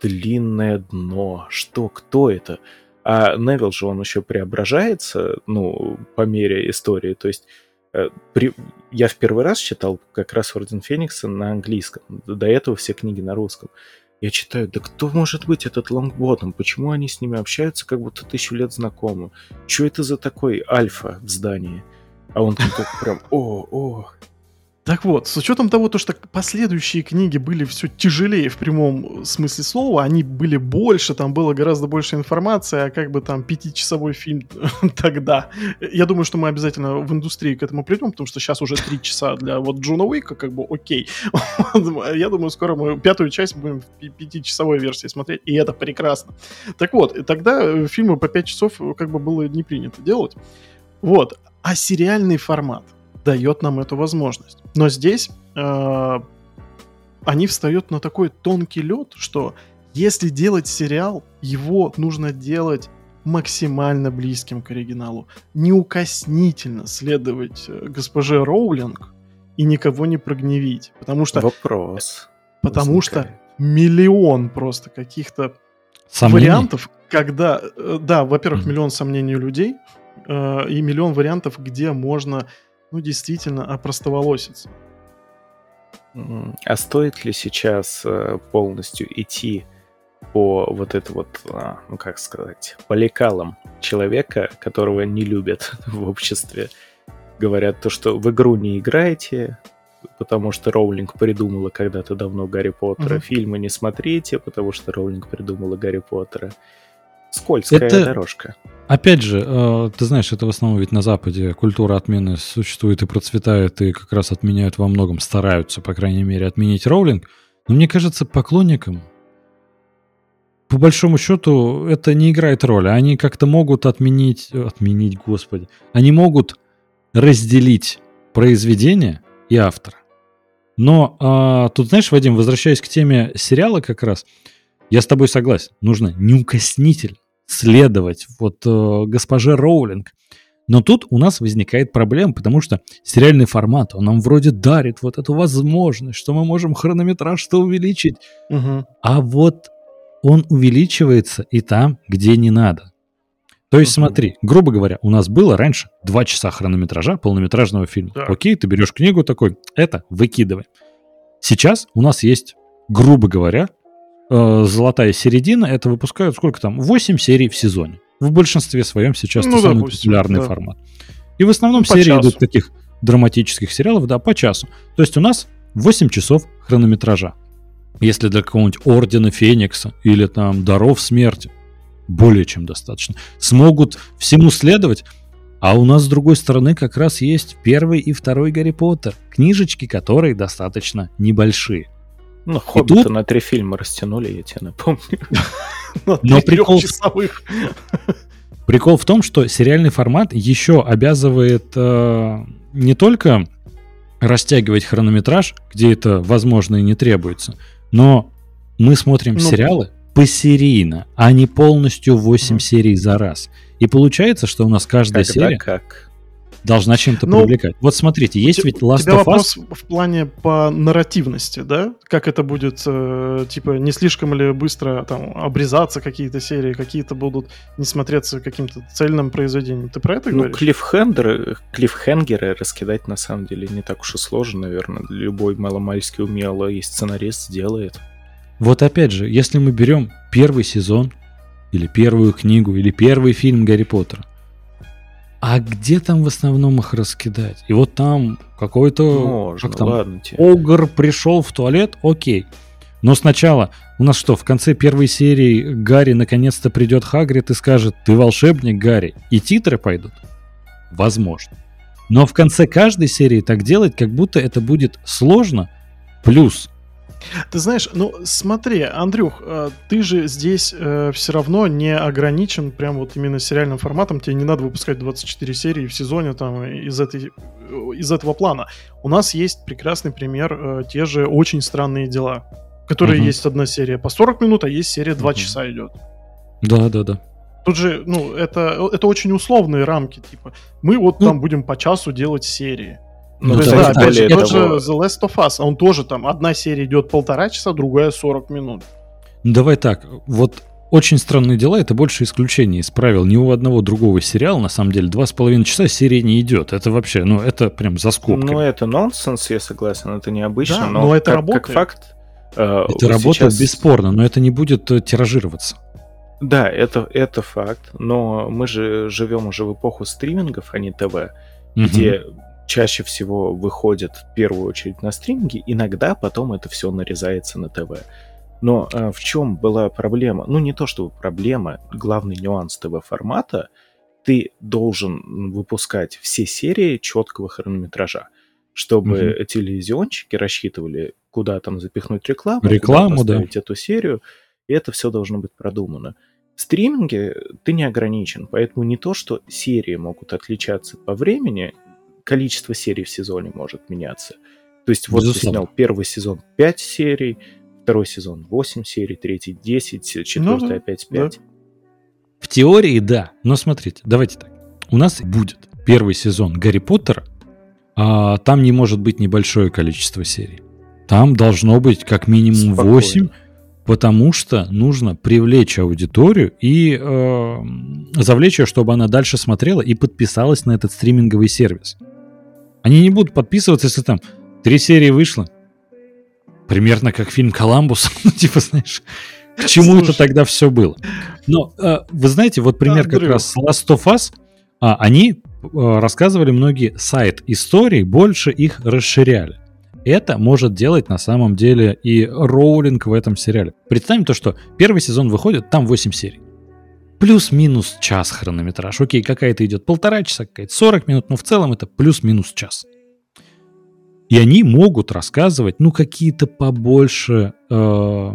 длинное дно, что, кто это? А Невил же, он еще преображается, ну, по мере истории, то есть э, при... я в первый раз читал как раз Орден Феникса на английском, до этого все книги на русском. Я читаю, да кто может быть этот Лонгботом? Почему они с ними общаются, как будто тысячу лет знакомы? Что это за такой альфа в здании? А он там прям, о, о, так вот, с учетом того, то, что последующие книги были все тяжелее в прямом смысле слова, они были больше, там было гораздо больше информации, а как бы там пятичасовой фильм тогда. Я думаю, что мы обязательно в индустрии к этому придем, потому что сейчас уже три часа для вот Джона Уика, как бы окей. Я думаю, скоро мы пятую часть будем в пятичасовой версии смотреть, и это прекрасно. Так вот, тогда э, фильмы по пять часов э, как бы было не принято делать. Вот. А сериальный формат дает нам эту возможность. Но здесь э, они встают на такой тонкий лед, что если делать сериал, его нужно делать максимально близким к оригиналу. Неукоснительно следовать э, госпоже Роулинг и никого не прогневить. Потому что... Вопрос. Потому возникает. что миллион просто каких-то Сомнений? вариантов, когда... Э, да, во-первых, миллион сомнений у людей, э, и миллион вариантов, где можно ну, действительно опростоволоситься. А стоит ли сейчас э, полностью идти по вот это вот, а, ну как сказать, по лекалам человека, которого не любят в обществе? Говорят то, что в игру не играете, потому что Роулинг придумала когда-то давно Гарри Поттера. Mm-hmm. Фильмы не смотрите, потому что Роулинг придумала Гарри Поттера. Скользкая Это- дорожка. Опять же, э, ты знаешь, это в основном ведь на Западе культура отмены существует и процветает, и как раз отменяют во многом, стараются, по крайней мере, отменить роулинг. Но мне кажется, поклонникам, по большому счету, это не играет роли. Они как-то могут отменить, э, отменить, господи, они могут разделить произведение и автора. Но а, тут, знаешь, Вадим, возвращаясь к теме сериала как раз, я с тобой согласен. Нужно неукоснительно следовать вот э, госпоже Роулинг. Но тут у нас возникает проблема, потому что сериальный формат, он нам вроде дарит вот эту возможность, что мы можем хронометраж-то увеличить. Мгм. А вот он увеличивается и там, где не надо. То есть, Мгм. смотри, грубо говоря, у нас было раньше 2 часа хронометража полнометражного фильма. Так. Окей, ты берешь книгу такой, это выкидывай. Сейчас у нас есть, грубо говоря, э, золотая середина, это выпускают сколько там? 8 серий в сезоне. В большинстве своем сейчас Ну, это самый допустим, популярный да. формат. И в основном Ну, серии часу. идут таких драматических сериалов, да, по часу. То есть у нас 8 часов хронометража. Если для какого-нибудь Ордена Феникса или там Даров Смерти, более чем достаточно. Смогут всему следовать, а у нас с другой стороны как раз есть первый и второй Гарри Поттер, книжечки, которые достаточно небольшие. Ну, Хоббита тут- на три фильма растянули, я тебе напомню. На Но прикол-. Прикол в том, что сериальный формат еще обязывает э, не только растягивать хронометраж, где это возможно и не требуется, но мы смотрим Ну, сериалы посерийно, а не полностью 8 Мгм. серий за раз. И получается, что у нас каждая Когда серия как? Должна чем-то Ну, привлекать. Вот смотрите, есть Те- ведь У Last тебя of Us. вопрос в плане по нарративности, да? Как это будет, э, типа, не слишком ли быстро там обрезаться какие-то серии, какие-то будут не смотреться каким-то цельным произведением. Ты про это Ну, говоришь? клиффхендеры, клиффхенгеры раскидать на самом деле не так уж и сложно, наверное. Любой маломальски умелый сценарист сделает. Вот опять же, если мы берем первый сезон, или первую книгу, или первый фильм Гарри Поттера, а где там в основном их раскидать? И вот там какой-то... Как там, ладно тебе. Огр пришел в туалет, окей. Но сначала, у нас что, в конце первой серии Гарри наконец-то придет Хагрид и скажет, ты волшебник, Гарри, и титры пойдут? Возможно. Но в конце каждой серии так делать, как будто это будет сложно. Плюс, Ты знаешь, ну смотри, Андрюх, э, ты же здесь все равно не ограничен прям вот именно сериальным форматом. Тебе не надо выпускать 24 серии в сезоне там из, этой, э, из этого плана. У нас есть прекрасный пример, э, те же «Очень странные дела», которые Мгм. есть одна серия по 40 минут, а есть серия 2 Мгм. часа идет. да-да-да. Тут же, ну, это, это очень условные рамки, типа. Мы вот Ну, там будем по часу делать серии. Ну То есть, да, опять же, тот же The Last of Us, он тоже там, одна серия идет полтора часа, другая 40 минут. Ну, Давай так, вот очень странные дела это больше исключение из правил. Ни у одного другого сериала, на самом деле, два с половиной часа серии не идет. Это вообще, ну, это прям за скобками. Ну, это нонсенс, я согласен, это необычно, Да, но, но это как, работает. как факт... э, это работает сейчас- бесспорно, но это не будет э, тиражироваться. Да, это, это факт, но мы же живем уже в эпоху стримингов, а не ТВ, Мгм. где чаще всего выходят в первую очередь на стриминги, иногда потом это все нарезается на ТВ. Но э, в чем была проблема? Ну, не то чтобы проблема, главный нюанс ТВ-формата, ты должен выпускать все серии четкого хронометража, чтобы Мгм. телевизионщики рассчитывали, куда там запихнуть рекламу, Рекламу, куда да. поставить эту серию, и это все должно быть продумано. В стриминге ты не ограничен, поэтому не то, что серии могут отличаться по времени, количество серий в сезоне может меняться. То есть вот ты Безусловно. снял первый сезон 5 серий, второй сезон 8 серий, третий 10, четвертый да, опять да. 5. В теории, да. Но смотрите, давайте так. У нас будет первый сезон Гарри Поттера, а там не может быть небольшое количество серий. Там должно быть как минимум Спокойно. 8, потому что нужно привлечь аудиторию и э, завлечь ее, чтобы она дальше смотрела и подписалась на этот стриминговый сервис. Они не будут подписываться, если там три серии вышло. Примерно как фильм «Коламбус». Ну, типа, знаешь, к чему это тогда все было? Но э, вы знаете, вот пример как раз с Last of Us, а, они э, рассказывали многие сайт историй, больше их расширяли. Это может делать на самом деле и Роулинг в этом сериале. Представим то, что первый сезон выходит, там 8 серий. Плюс-минус час хронометраж. Окей, какая-то идет полтора часа, какая-то 40 минут, но в целом это плюс-минус час. И они могут рассказывать, ну, какие-то побольше э,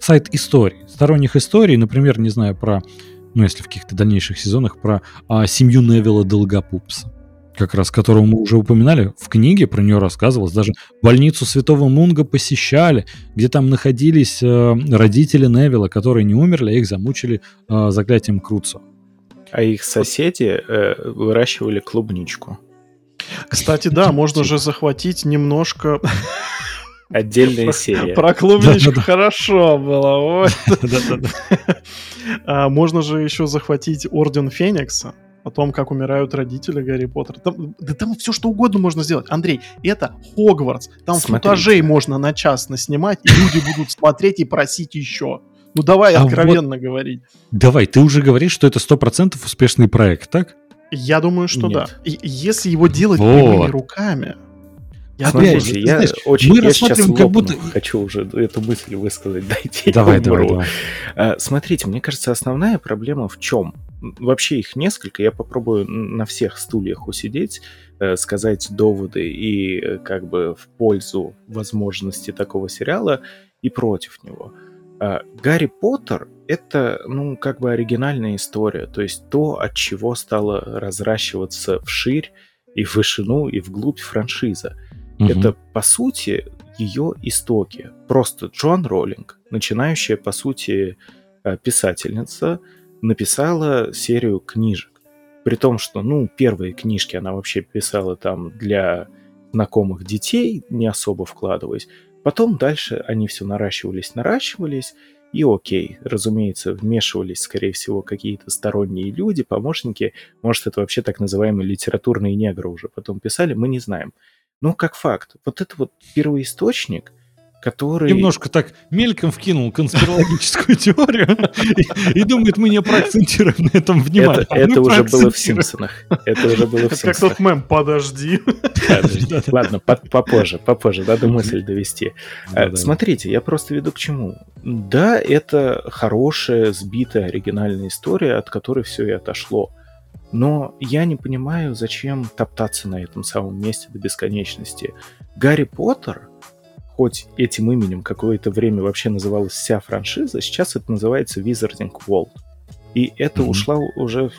сайт историй, сторонних историй, например, не знаю, про, ну, если в каких-то дальнейших сезонах, про э, семью Невилла Долгопупса как раз которого мы уже упоминали, в книге про нее рассказывалось, даже больницу Святого Мунга посещали, где там находились э, родители Невилла, которые не умерли, а их замучили э, заклятием Круцо. А их соседи э, выращивали клубничку. Кстати, да, можно же захватить немножко... Отдельная серия. Про клубничку хорошо было. А, можно же еще захватить Орден Феникса о том, как умирают родители Гарри Поттера. Там, да там все что угодно можно сделать. Андрей, это Хогвартс. Там Смотрите. футажей можно на час наснимать, и люди будут смотреть и просить еще. Ну давай а откровенно вот, говорить. Давай, ты уже говоришь, что это сто процентов успешный проект, так? Я думаю, что Нет. да. И, если его делать вот. прямыми руками, я Смотрите, думаю, я знаешь, очень мы я сейчас как будто... хочу уже эту мысль высказать. Дайте давай, давай, давай. Смотрите, мне кажется, основная проблема в чем? Вообще их несколько, я попробую на всех стульях усидеть, э, сказать доводы и э, как бы в пользу возможности такого сериала и против него. А, Гарри Поттер — это, ну, как бы оригинальная история, то есть то, от чего стало разращиваться вширь и в вышину, и вглубь франшиза. Угу. Это, по сути, ее истоки. Просто Джоан Роллинг, начинающая, по сути, э, писательница, написала серию книжек. При том, что, ну, первые книжки она вообще писала там для знакомых детей, не особо вкладываясь. Потом дальше они все наращивались, наращивались, и окей, разумеется, вмешивались, скорее всего, какие-то сторонние люди, помощники. Может, это вообще так называемые литературные негры уже потом писали, мы не знаем. Но как факт, вот это вот первоисточник, который... Немножко так мельком вкинул конспирологическую теорию и думает, мы не проакцентируем на этом внимание. Это уже было в Симпсонах. Это уже было в Симпсонах. Как тот мем, подожди. Ладно, попозже, попозже, надо мысль довести. Э, смотрите, я просто веду к чему. Да, это хорошая, сбитая, оригинальная история, от которой все и отошло. Но я не понимаю, зачем топтаться на этом самом месте до бесконечности. Гарри Поттер, хоть этим именем какое-то время вообще называлась вся франшиза, сейчас это называется Wizarding World. И это mm-hmm. ушло уже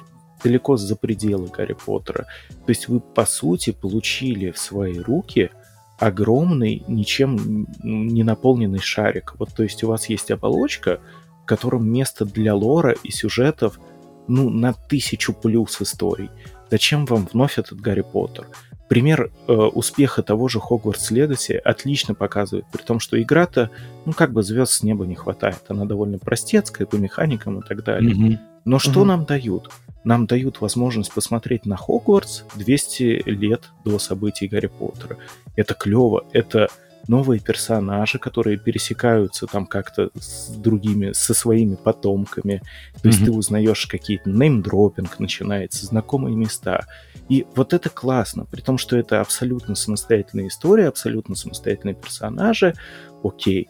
далеко за пределы Гарри Поттера. То есть вы, по сути, получили в свои руки огромный, ничем не наполненный шарик. Вот, то есть у вас есть оболочка, в котором место для лора и сюжетов – ну, на тысячу плюс историй. Зачем вам вновь этот Гарри Поттер? Пример э, успеха того же Хогвартс Легаси отлично показывает, при том, что игра-то, ну, как бы звезд с неба не хватает. Она довольно простецкая по механикам и так далее. Mm-hmm. Но что mm-hmm. нам дают? Нам дают возможность посмотреть на Хогвартс 200 лет до событий Гарри Поттера. Это клево, это новые персонажи, которые пересекаются там как-то с другими, со своими потомками. То есть mm-hmm. ты узнаешь какие-то неймдропинг начинается, знакомые места. И вот это классно, при том, что это абсолютно самостоятельная история, абсолютно самостоятельные персонажи. Окей.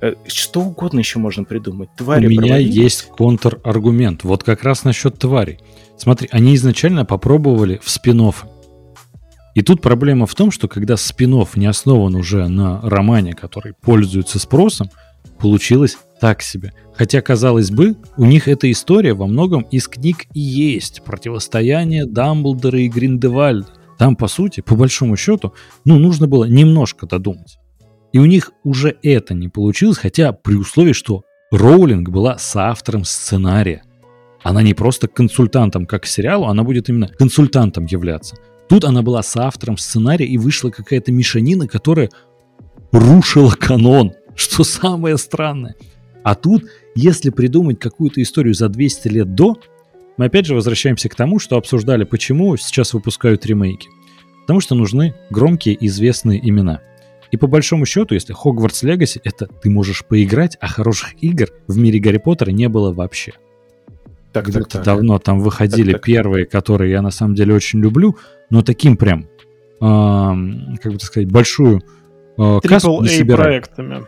Э, что угодно еще можно придумать. Твари У меня проводили. есть контраргумент. Вот как раз насчет тварей. Смотри, они изначально попробовали в спин -офф и тут проблема в том, что когда спин не основан уже на романе, который пользуется спросом, получилось так себе. Хотя, казалось бы, у них эта история во многом из книг и есть. Противостояние Дамблдора и Гриндевальда. Там, по сути, по большому счету, ну, нужно было немножко додумать. И у них уже это не получилось, хотя при условии, что Роулинг была соавтором сценария. Она не просто консультантом, как к сериалу, она будет именно консультантом являться. Тут она была соавтором сценария, и вышла какая-то мешанина, которая рушила канон, что самое странное. А тут, если придумать какую-то историю за 200 лет до, мы опять же возвращаемся к тому, что обсуждали, почему сейчас выпускают ремейки. Потому что нужны громкие известные имена. И по большому счету, если Хогвартс Легаси, это ты можешь поиграть, а хороших игр в мире Гарри Поттера не было вообще. Так, так, так. Давно там выходили так, так. первые, которые я на самом деле очень люблю, но таким прям, э, как бы так сказать, большую э, кассу не собирали. проектами.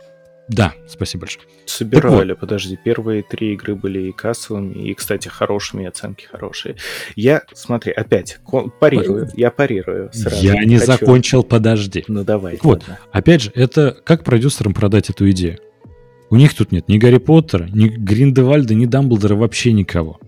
Да, спасибо большое. Собирали, вот. подожди, первые три игры были и кассовыми, и, кстати, хорошими, и оценки хорошие. Я, смотри, опять, парирую, я парирую сразу. Я не Хочу. закончил, подожди. Ну давай. Вот, ладно. опять же, это как продюсерам продать эту идею? У них тут нет ни Гарри Поттера, ни Гриндевальда, ни Дамблдора, вообще никого.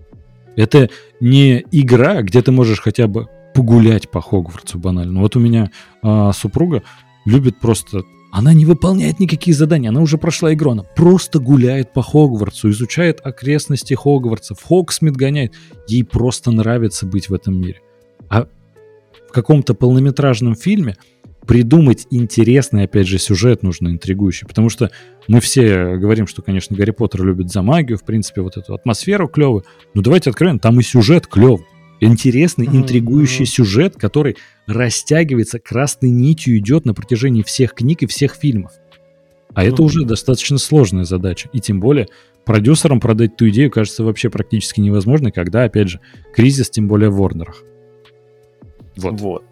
Это не игра, где ты можешь хотя бы погулять по Хогвартсу банально. Вот у меня а, супруга любит просто она не выполняет никакие задания, она уже прошла игру, она просто гуляет по Хогвартсу, изучает окрестности Хогвартса, в Хогсмит гоняет. Ей просто нравится быть в этом мире. А в каком-то полнометражном фильме придумать интересный, опять же, сюжет нужно интригующий, потому что мы все говорим, что, конечно, Гарри Поттер любит за магию, в принципе, вот эту атмосферу клевую, но давайте откровенно, там и сюжет клевый интересный, интригующий mm-hmm. сюжет, который растягивается красной нитью, идет на протяжении всех книг и всех фильмов. А это уже достаточно сложная задача. И тем более продюсерам продать ту идею кажется вообще практически невозможно, когда, опять же, кризис, тем более в Ворнерах. Вот. вот.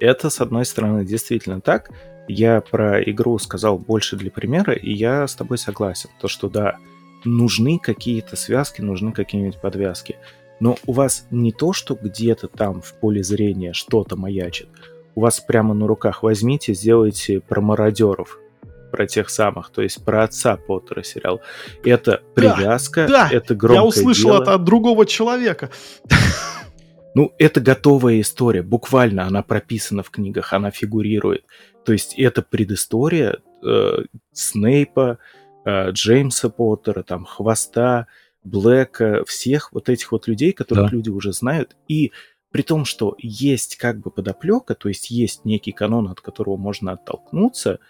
Это, с одной стороны, действительно так. Я про игру сказал больше для примера, и я с тобой согласен. То, что да, нужны какие-то связки, нужны какие-нибудь подвязки. Но у вас не то, что где-то там в поле зрения что-то маячит. У вас прямо на руках возьмите, сделайте про мародеров, про тех самых, то есть про отца Поттера сериал. Это привязка, да, да, это громкое Я услышал дело. это от другого человека. Ну, это готовая история, буквально она прописана в книгах, она фигурирует. То есть это предыстория э, Снейпа, э, Джеймса Поттера, там, Хвоста, Блэка, всех вот этих вот людей, которых да. люди уже знают. И при том, что есть как бы подоплека, то есть есть некий канон, от которого можно оттолкнуться,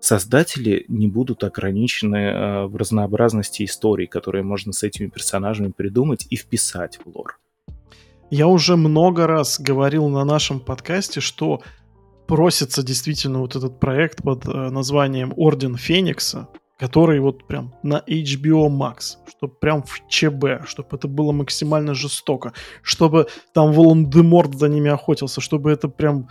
создатели не будут ограничены э, в разнообразности историй, которые можно с этими персонажами придумать и вписать в лор. Я уже много раз говорил на нашем подкасте, что просится действительно вот этот проект под э, названием Орден Феникса, который вот прям на HBO Max, чтобы прям в ЧБ, чтобы это было максимально жестоко, чтобы там Волан-де-Морт за ними охотился, чтобы это прям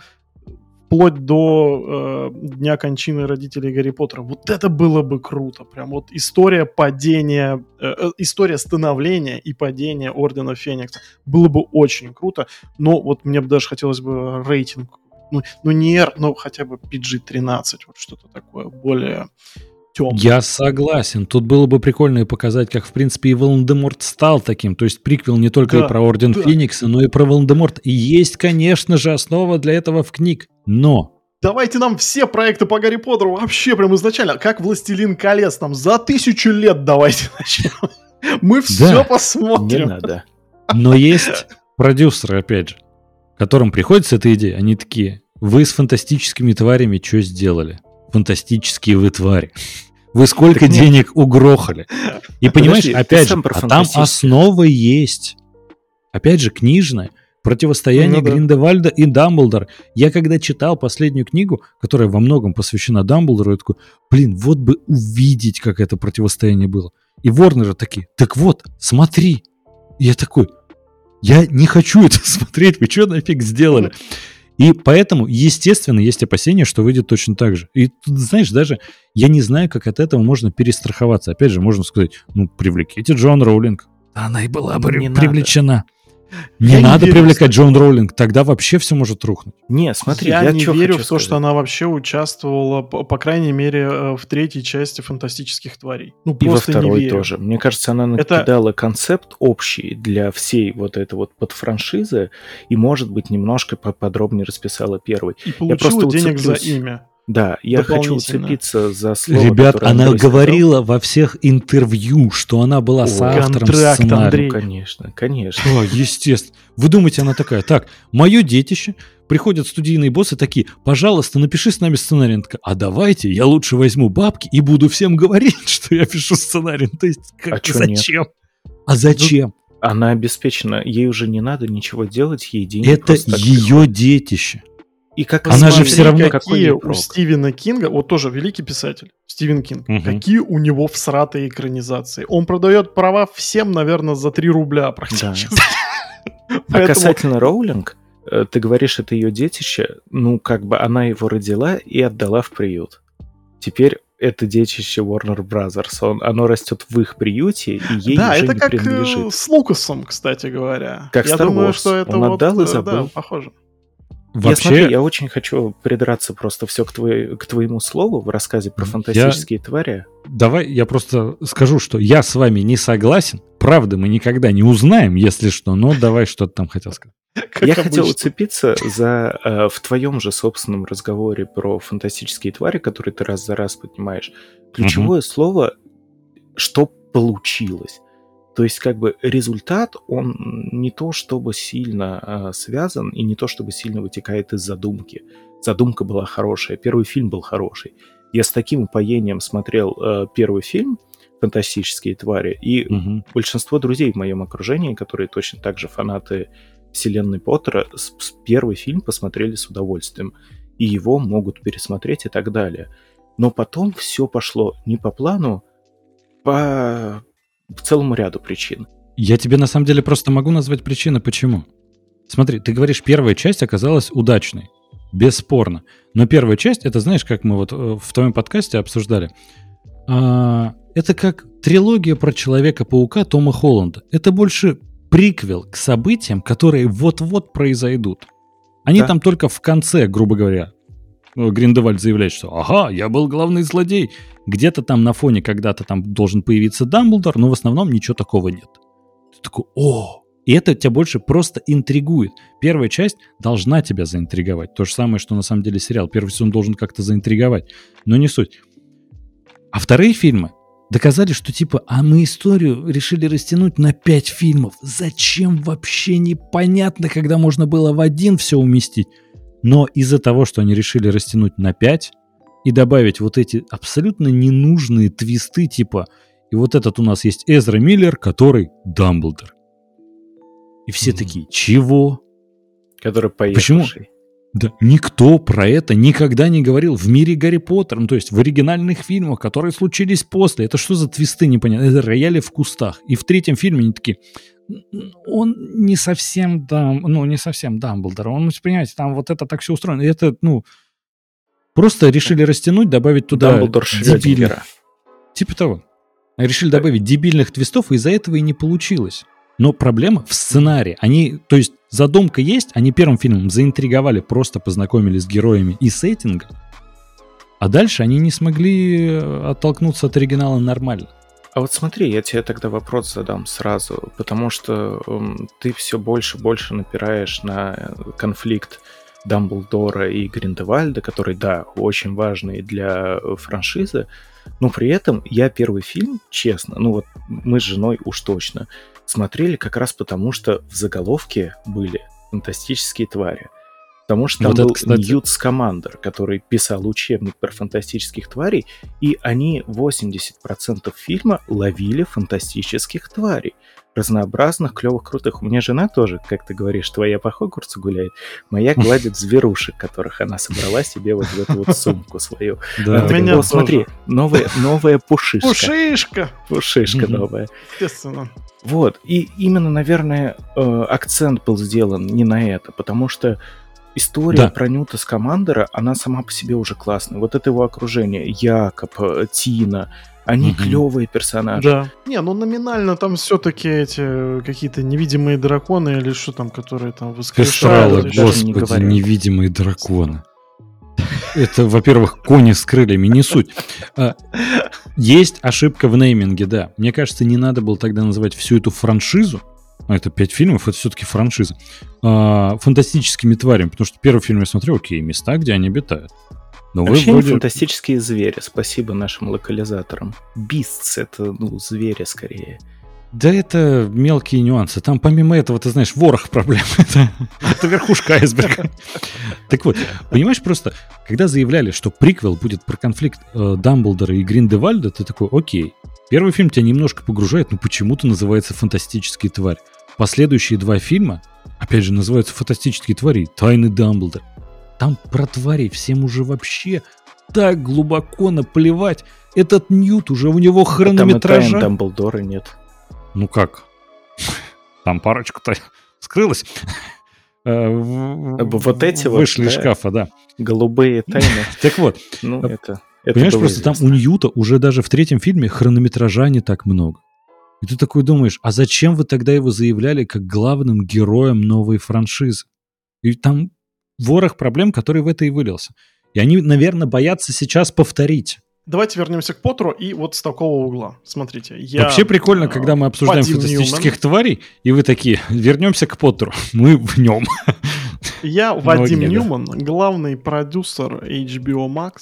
вплоть до э, дня кончины родителей Гарри Поттера. Вот это было бы круто. Прям вот история падения, э, э история становления и падения Ордена Феникса. Было бы очень круто. Но вот мне бы даже хотелось бы рейтинг. Ну, ну не R, но хотя бы PG-13. Вот что-то такое более темный. Я согласен. Тут было бы прикольно и показать, как, в принципе, и Волан-де-Морт стал таким. То есть приквел не только да, и про Орден да. Феникса, но и про Волан-де-Морт. И есть, конечно же, основа для этого в книг. Но... Давайте нам все проекты по Гарри Поттеру вообще прям изначально, как «Властелин колец», там за тысячу лет давайте начнем. Мы все да, посмотрим. Не надо. Но есть продюсеры, опять же, которым приходится эта идея. Они такие, вы с фантастическими тварями что сделали? Фантастические вы твари. Вы сколько так денег нет. угрохали. И понимаешь, Подожди, опять же, а там основа есть. Опять же, книжная. Противостояние ну, да. Гриндевальда и Дамблдора. Я когда читал последнюю книгу, которая во многом посвящена Дамблдору, я такой, блин, вот бы увидеть, как это противостояние было. И Ворнеры такие, так вот, смотри. И я такой, я не хочу это смотреть, вы что нафиг сделали? И поэтому, естественно, есть опасения, что выйдет точно так же. И тут, знаешь, даже я не знаю, как от этого можно перестраховаться. Опять же, можно сказать, ну, привлеките Джон Роулинг. Она и была бы не привлечена. Надо. Не я надо не привлекать Джон Роулинг, тогда вообще все может рухнуть. Не, смотри, я, я не верю в то, сказать. что она вообще участвовала, по, по крайней мере, э, в третьей части фантастических тварей. Ну, И во второй тоже. Мне кажется, она накидала Это... концепт общий для всей вот этой вот подфраншизы, и, может быть, немножко поподробнее расписала первый. И получила денег за имя. Да, я хочу уцепиться за слово. Ребят, она говорила сказал. во всех интервью, что она была О, автором контракт, сценария. Андрей. Ну, конечно, конечно. О, естественно. Вы думаете, она такая, так, мое детище, приходят студийные боссы такие, пожалуйста, напиши с нами сценарий. Она такая, а давайте, я лучше возьму бабки и буду всем говорить, что я пишу сценарий. То есть, как, а зачем? Нет? А зачем? Она обеспечена, ей уже не надо ничего делать, ей денег Это ее детище. И как она же все равно какие у Стивена Кинга, вот тоже великий писатель Стивен Кинг, угу. какие у него всратые экранизации. Он продает права всем, наверное, за 3 рубля практически. Да. А касательно Роулинг, э, ты говоришь, это ее детище, ну как бы она его родила и отдала в приют. Теперь это детище Warner Brothers. Он, оно растет в их приюте, и ей да, уже это не как э, принадлежит. с Лукасом, кстати говоря. Как Я Star думаю, Wars. что это Он вот, отдал и э, забыл. Да, похоже. Я Вообще, смотри, я очень хочу придраться просто все к, твоей- к твоему слову в рассказе про Я- фантастические твари. давай я просто скажу, что я с вами не согласен. Правда, мы никогда не узнаем, если что, но давай что-то там хотел сказать. Как я хотел обычно. уцепиться за э, в твоем же собственном разговоре про фантастические твари, которые ты раз за раз поднимаешь. Ключевое слово, что получилось. То есть, как бы результат, он не то чтобы сильно э, связан и не то чтобы сильно вытекает из задумки. Задумка была хорошая, первый фильм был хороший. Я с таким упоением смотрел э, первый фильм «Фантастические твари», и Мгм. большинство друзей в моем окружении, которые точно так же фанаты вселенной Поттера, с- с первый фильм посмотрели с удовольствием. И его могут пересмотреть и так далее. Но потом все пошло не по плану, по целому ряду причин. Я тебе на самом деле просто могу назвать причины, почему. Смотри, ты говоришь, первая часть оказалась удачной. Бесспорно. Но первая часть, это знаешь, как мы вот э, в твоем подкасте обсуждали, а, это как трилогия про Человека-паука Тома Холланда. Это больше приквел к событиям, которые вот-вот произойдут. Они Да. там только в конце, грубо говоря, э, Гриндевальд заявляет, что «Ага, я был главный злодей». Где-то там на фоне когда-то там должен появиться Дамблдор, но в основном ничего такого нет. Ты такой «О!» И это тебя больше просто интригует. Первая часть должна тебя заинтриговать. То же самое, что на самом деле сериал. Первый сезон должен как-то заинтриговать. Но не суть. А вторые фильмы доказали, что типа, а мы историю решили растянуть на пять фильмов. Зачем вообще непонятно, когда можно было в один все уместить. Но из-за того, что они решили растянуть на пять и добавить вот эти абсолютно ненужные твисты, типа, и вот этот у нас есть Эзра Миллер, который Дамблдор. И все Мгм. такие, чего? Который Почему? поехавший. Да никто про это никогда не говорил в мире Гарри Поттера, ну, то есть в оригинальных фильмах, которые случились после. Это что за твисты непонятно? Это рояли в кустах. И в третьем фильме они такие, «Н- он не совсем дам, ну, не совсем Дамблдор. Он, понимаете, там вот это так все устроено. И это, ну, просто решили растянуть, добавить туда Дамблдор дебильных. Типа того. Решили добавить дебильных твистов, и из-за этого и не получилось. Но проблема в сценарии. Они, то есть задумка есть, они первым фильмом заинтриговали, просто познакомились с героями и сеттингом, а дальше они не смогли э, оттолкнуться от оригинала нормально. А вот смотри, я тебе тогда вопрос задам сразу, потому что м, ты все больше и больше напираешь на э, конфликт Дамблдора и Гриндевальда, который, да, очень важный для э, франшизы, но при этом я первый фильм, честно, ну вот мы с женой уж точно, смотрели как раз потому, что в заголовке были фантастические твари. Потому что там Вот это, был кстати- Ньют Скамандер, который писал учебник про фантастических тварей, и они 80% фильма ловили фантастических тварей. Разнообразных, клевых, крутых. У меня жена тоже, как ты говоришь, твоя по Хогвартсу гуляет, моя гладит зверушек, которых она собрала себе вот в эту вот сумку свою. Да. Меня «О, тоже. смотри, новая, новая пушишка. Пушишка, Пушишка новая. естественно. Вот. И именно, наверное, э, акцент был сделан не на это, потому что история Да. про Нюта Скамандера, она сама по себе уже классная. Вот это его окружение, Якоб, э, Тина, они Мгм. клевые персонажи. Да. Не, ну номинально там все-таки эти э, какие-то невидимые драконы или что там, которые там воскрешают. не господи, говорю. невидимые драконы. Это, во-первых, кони с крыльями, не суть. А, Есть ошибка в нейминге, да. Мне кажется, не надо было тогда называть всю эту франшизу, а это пять фильмов, это все-таки франшиза, а, фантастическими тварями, потому что первый фильм я смотрел, окей, места, где они обитают. Но вы Вообще вроде... фантастические звери, спасибо нашим локализаторам. Бистс это, ну, звери скорее. Да это мелкие нюансы. Там помимо этого, ты знаешь, ворох проблем. Это, это верхушка айсберга. Так вот, понимаешь, просто, когда заявляли, что приквел будет про конфликт э, Дамблдора и Гриндевальда, ты такой, окей. Первый фильм тебя немножко погружает, но почему-то называется «Фантастические твари». Последующие два фильма, опять же, называются «Фантастические твари» «Тайны Дамблдора». Там про тварей всем уже вообще так глубоко наплевать. Этот Ньют уже у него А там и хронометража... Дамблдора нет. Ну как? Там парочка-то скрылась. Э, в- Вот эти вот, Вышли из шкафа, да. Голубые тайны. Так вот, Ну, А- это Понимаешь, просто там у Ньюта уже даже в третьем фильме хронометража не так много. И ты такой думаешь, а зачем вы тогда его заявляли как главным героем новой франшизы? И там ворох проблем, который в это и вылился. И они, наверное, боятся сейчас повторить. Давайте вернемся к Поттеру и вот с такого угла. Смотрите, я... Вообще прикольно, э, когда мы обсуждаем Вадим фантастических Ньюман. тварей, и вы такие, вернемся к Поттеру. Мы в нем. Я Вадим да. Ньюман, главный продюсер HBO Max.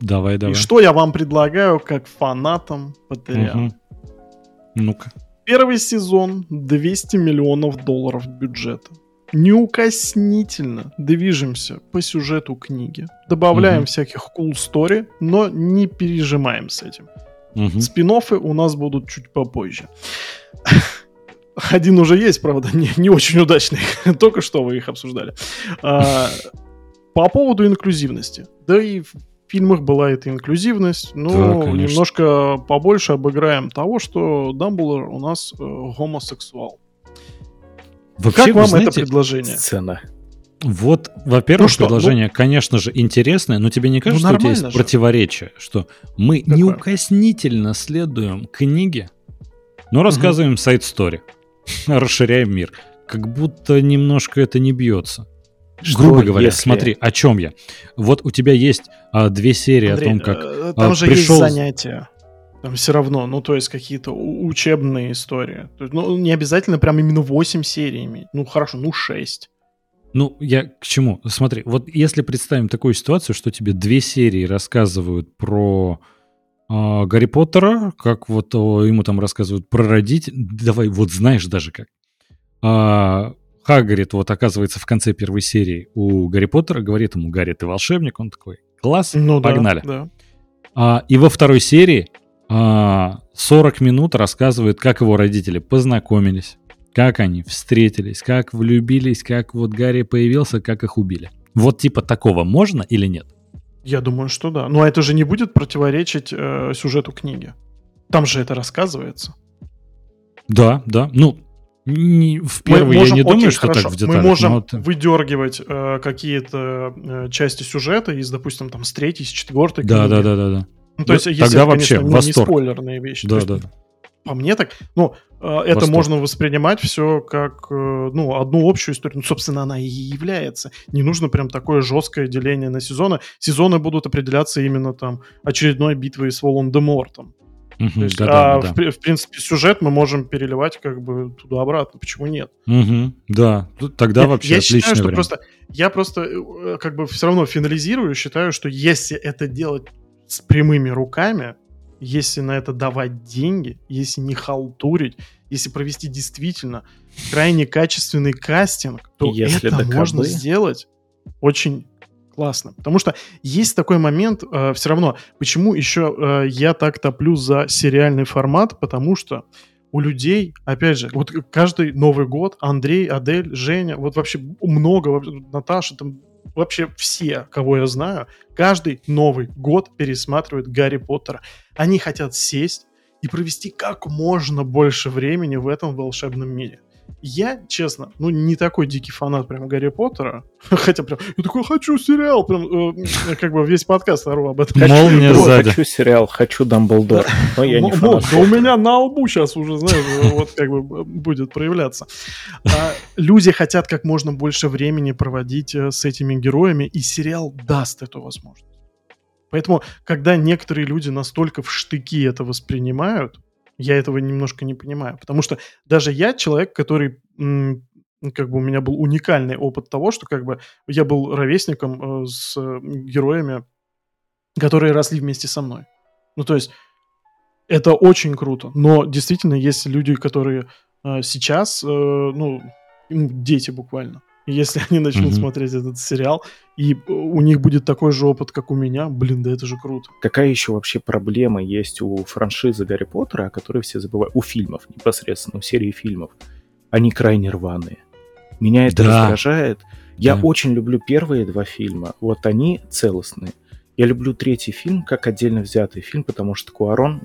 Давай, И давай. что я вам предлагаю как фанатам ПТР? Мгм. Ну-ка. Первый сезон 200 миллионов долларов бюджета. Неукоснительно движемся по сюжету книги. Добавляем Мгм. всяких cool story, но не пережимаем с этим. Мгм. спин у нас будут чуть попозже. Один уже есть, правда, не, не очень удачный. Только что вы их обсуждали. А, по поводу инклюзивности. Да и в фильмах была эта инклюзивность. Да, Но конечно. немножко побольше обыграем того, что Дамблдор у нас э, гомосексуал. Вообще, как вам знаете, это предложение? Сцена. Вот, во-первых, Ну что, предложение, конечно же, интересное, но тебе не кажется, что у тебя есть же. противоречие, что мы Какое? неукоснительно следуем книге, но рассказываем сайт-стори, расширяем мир. Как будто немножко это не бьется. Что Грубо говоря, если- смотри, о чем я. Вот у тебя есть а, две серии Андрей, о том, как... э, там а, же пришел- есть занятия. Там все равно, ну, то есть какие-то учебные истории. То есть, ну, не обязательно прям именно 8 серий иметь. Ну, хорошо, ну, 6. Ну, я к чему? Смотри, вот если представим такую ситуацию, что тебе две серии рассказывают про а, Гарри Поттера, как вот о, ему там рассказывают про родителей, давай, вот знаешь даже как. А, Хагрид вот оказывается в конце первой серии у Гарри Поттера, говорит ему, Гарри, ты волшебник, он такой, класс, Ну, да, погнали. Да. А, и во второй серии 40 минут рассказывают, как его родители познакомились, как они встретились, как влюбились, как вот Гарри появился, как их убили. Вот типа такого можно или нет? Я думаю, что да. Но это же не будет противоречить э, сюжету книги. Там же это рассказывается. Да, да. Ну, не, в Мы первый я можем- не окей, думаю, что хорошо, так в деталях. Мы можем но это- выдергивать э, какие-то э, части сюжета из, допустим, там, с третьей, с четвертой Да, книги. да, да, да, да. Ну, то Да, есть, если тогда это, вообще конечно, не- не восторг. спойлерные вещи. Да, есть, да. По мне так, ну, э, это Восторг. можно воспринимать все как, э, ну, одну общую историю. Ну, собственно, она и является. Не нужно прям такое жесткое деление на сезоны. Сезоны будут определяться именно там очередной битвой с Волан-де-Мортом. То есть, да, а да, в, да. в принципе, сюжет мы можем переливать как бы туда-обратно. Почему нет? Мгм, да. Тут Тогда Я- вообще я считаю, что время. просто я просто э, как бы все равно финализирую, считаю, что если это делать с прямыми руками, если на это давать деньги, если не халтурить, если провести действительно крайне качественный кастинг, то Если это ДКБ. можно сделать очень классно. Потому что есть такой момент, все равно, почему еще э, я так топлю за сериальный формат, потому что у людей, опять же, вот каждый Новый год Андрей, Адель, Женя, вот вообще много, Наташа, там вообще все, кого я знаю, каждый Новый год пересматривают Гарри Поттера. Они хотят сесть и провести как можно больше времени в этом волшебном мире. Я, честно, ну, не такой дикий фанат прям Гарри Поттера. Хотя прям, я такой, хочу сериал. Прям, э, как бы весь подкаст ору об этом. Молния Вот, сзади. Хочу сериал, хочу Дамблдор. Но я не фанат. да у меня на лбу сейчас уже, знаешь, вот как бы будет проявляться. А, Люди хотят как можно больше времени проводить э, с этими героями, и сериал даст эту возможность. Поэтому, когда некоторые люди настолько в штыки это воспринимают, я этого немножко не понимаю. Потому что даже я человек, который как бы у меня был уникальный опыт того, что как бы я был ровесником э, с э, героями, которые росли вместе со мной. Ну, то есть это очень круто. Но действительно есть люди, которые э, сейчас, ну, дети буквально. Если они начнут Мгм. смотреть этот сериал, и э, у них будет такой же опыт, как у меня, блин, да это же круто. Какая еще вообще проблема есть у франшизы Гарри Поттера, о которой все забывают? У фильмов непосредственно, у серии фильмов. Они крайне рваные. Меня это Да. раздражает. Я Да. очень люблю первые два фильма. Вот они целостные. Я люблю третий фильм как отдельно взятый фильм, потому что Куарон...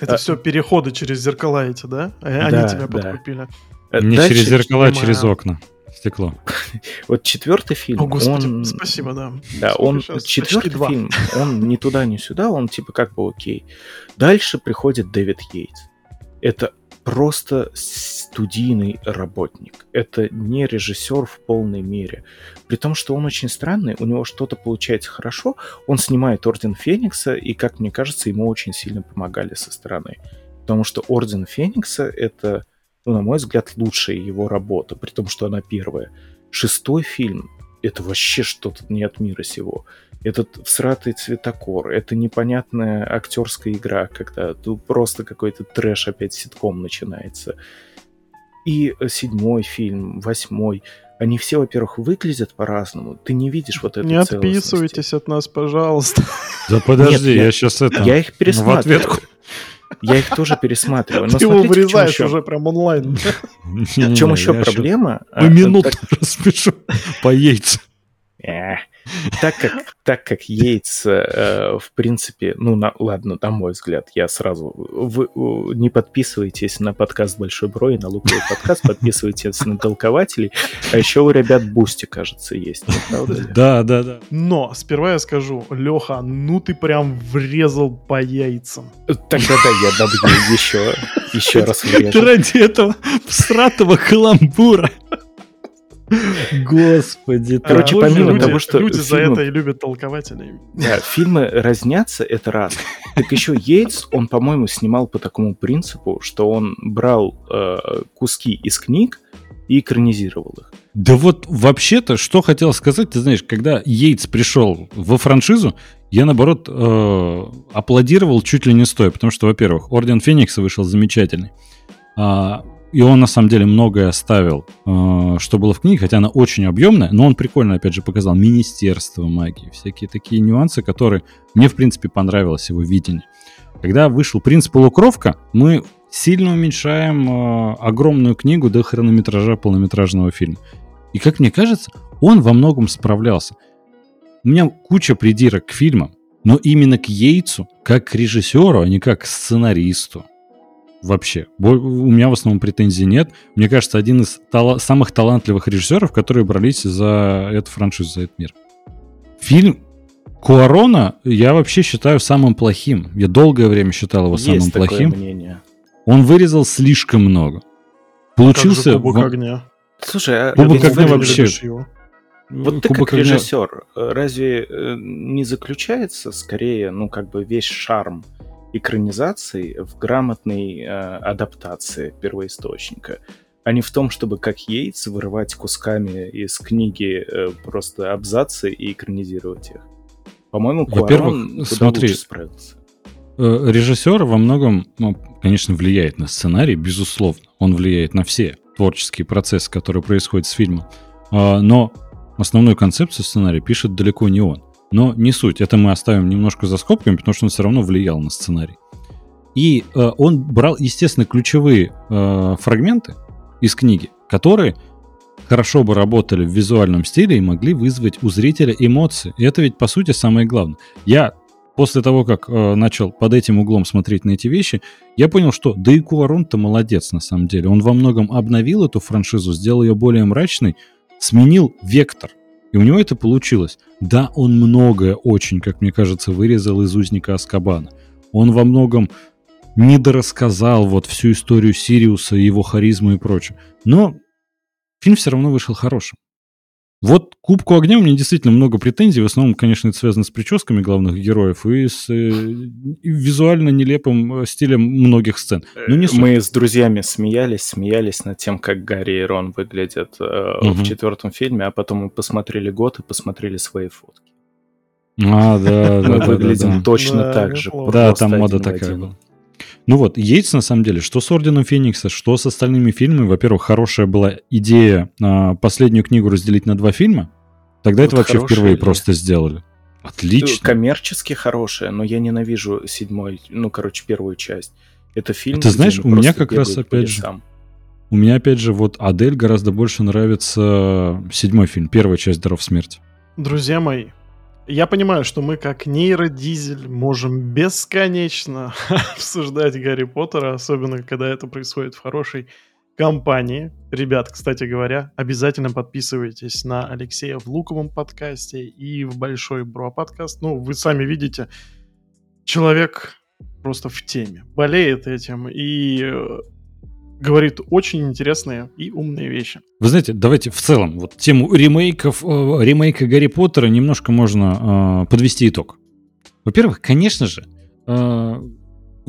Это А- все переходы через зеркала эти, да? Э, Они Да, тебя да. подкупили. Э, Не дальше- через зеркала, а понимаю. через окна. Стекло. Вот четвертый фильм, О, господи, он... спасибо, да. Да, он Сейчас четвертый почти два. фильм, он ни туда, ни сюда, он типа как бы окей. Дальше приходит Дэвид Йейтс. Это просто студийный работник. Это не режиссер в полной мере. При том, что он очень странный, у него что-то получается хорошо, он снимает Орден Феникса, и, как мне кажется, ему очень сильно помогали со стороны. Потому что Орден Феникса — это, ну, на мой взгляд, лучшая его работа, при том, что она первая. Шестой фильм — это вообще что-то не от мира сего. Этот всратый цветокор, это непонятная актерская игра, когда тут просто какой-то трэш опять ситком начинается. И седьмой фильм, восьмой, они все, во-первых, выглядят по-разному. Ты не видишь вот этой Не отписывайтесь от нас, пожалуйста. Да подожди, я- я сейчас это... Я их в пересматриваю. ответку. Я их тоже пересматриваю. Но Ты его смотрите, чем вырезаешь еще- уже прям онлайн. В чем еще проблема? По А, минуту распишу по яйцу. Так как, так как Йейтс, э, в принципе, ну, на- ладно, на мой взгляд, я сразу... Вы не подписывайтесь на подкаст Большой Бро и на Луковый подкаст, подписывайтесь на толкователей. А еще у ребят Boosty, кажется, есть, не правда ли? Да, да, да. Но сперва я скажу, Леха, ну ты прям врезал по яйцам. Тогда да, я добью еще, еще раз Ты врежу. ради этого всратого каламбура. Господи. ты Короче, А, помимо люди- того, что Люди за фильмы- это и любят толкователей. Да, фильмы разнятся, это раз. Так еще Йейтс, он, по-моему, снимал по такому принципу, что он брал э, куски из книг и экранизировал их. Да вот вообще-то, что хотел сказать, ты знаешь, когда Йейтс пришел во франшизу, я, наоборот, э, аплодировал чуть ли не стоя, потому что, во-первых, Орден Феникса вышел замечательный. А, и он, на самом деле, многое оставил, э, что было в книге, хотя она очень объемная, но он прикольно, опять же, показал Министерство магии, всякие такие нюансы, которые мне, в принципе, понравилось его видение. Когда вышел «Принц Полукровка», мы сильно уменьшаем э, огромную книгу до хронометража полнометражного фильма. И, как мне кажется, он во многом справлялся. У меня куча придирок к фильмам, но именно к Йейтсу, как к режиссеру, а не как к сценаристу. Вообще. У меня в основном претензий нет. Мне кажется, один из тала- самых талантливых режиссеров, которые брались за эту франшизу, за этот мир. Фильм Куарона я вообще считаю самым плохим. Я долгое время считал его самым Есть такое плохим. мнение. Он вырезал слишком много. Как же Получился... Кубок огня. Слушай, а Кубок огня вообще- его. Вот ты Кубок как огня- режиссер, э, разве э, не заключается скорее, ну, как бы весь шарм экранизации в грамотной э, адаптации первоисточника, а не в том, чтобы как Йейтс вырывать кусками из книги э, просто абзацы и экранизировать их? По-моему, Во-первых, Куарон смотри, лучше справился. Э, Режиссер во многом, ну, конечно, влияет на сценарий, безусловно. Он влияет на все творческие процессы, которые происходят с фильмом. А, Но основную концепцию сценария пишет далеко не он. Но не суть. Это мы оставим немножко за скобками, потому что он все равно влиял на сценарий. И э, он брал, естественно, ключевые э, фрагменты из книги, которые хорошо бы работали в визуальном стиле и могли вызвать у зрителя эмоции. И это ведь, по сути, самое главное. Я после того, как э, начал под этим углом смотреть на эти вещи, я понял, что да и Куарон-то молодец на самом деле. Он во многом обновил эту франшизу, сделал ее более мрачной, сменил вектор. И у него это получилось. Да, он многое очень, как мне кажется, вырезал из «Узника Аскабана». Он во многом недорассказал вот всю историю Сириуса, его харизму и прочее. Но фильм все равно вышел хорошим. Вот Кубку огня у меня действительно много претензий. В основном, конечно, это связано с прическами главных героев и с э, и визуально нелепым э, стилем многих сцен. Но не суть. Мы с друзьями смеялись, смеялись над тем, как Гарри и Рон выглядят э, Мгм. в четвертом фильме, а потом мы посмотрели год и посмотрели свои фотки. А, да, да, Мы выглядим точно так же. Да, там мода такая была. Ну вот, Йейтс, на самом деле, что с Орденом Феникса, что с остальными фильмами, во-первых, хорошая была идея а, последнюю книгу разделить на два фильма. Тогда Вот это вообще впервые идея. просто сделали. Отлично. Коммерчески хорошая, но я ненавижу седьмой, ну, короче, первую часть. Это фильм, Ты знаешь, у меня как раз опять же. У меня, опять же, вот Адель гораздо больше нравится седьмой фильм, первая часть «Даров смерти». Друзья мои, я понимаю, что мы как нейродизель можем бесконечно обсуждать Гарри Поттера, особенно когда это происходит в хорошей компании. Ребят, кстати говоря, обязательно подписывайтесь на Алексея в Луковом подкасте и в Большой Бро подкаст. Ну, вы сами видите, человек просто в теме, болеет этим и э, говорит очень интересные и умные вещи. Вы знаете, давайте в целом вот тему ремейков, э, ремейка Гарри Поттера немножко можно э, подвести итог. Во-первых, конечно же, э,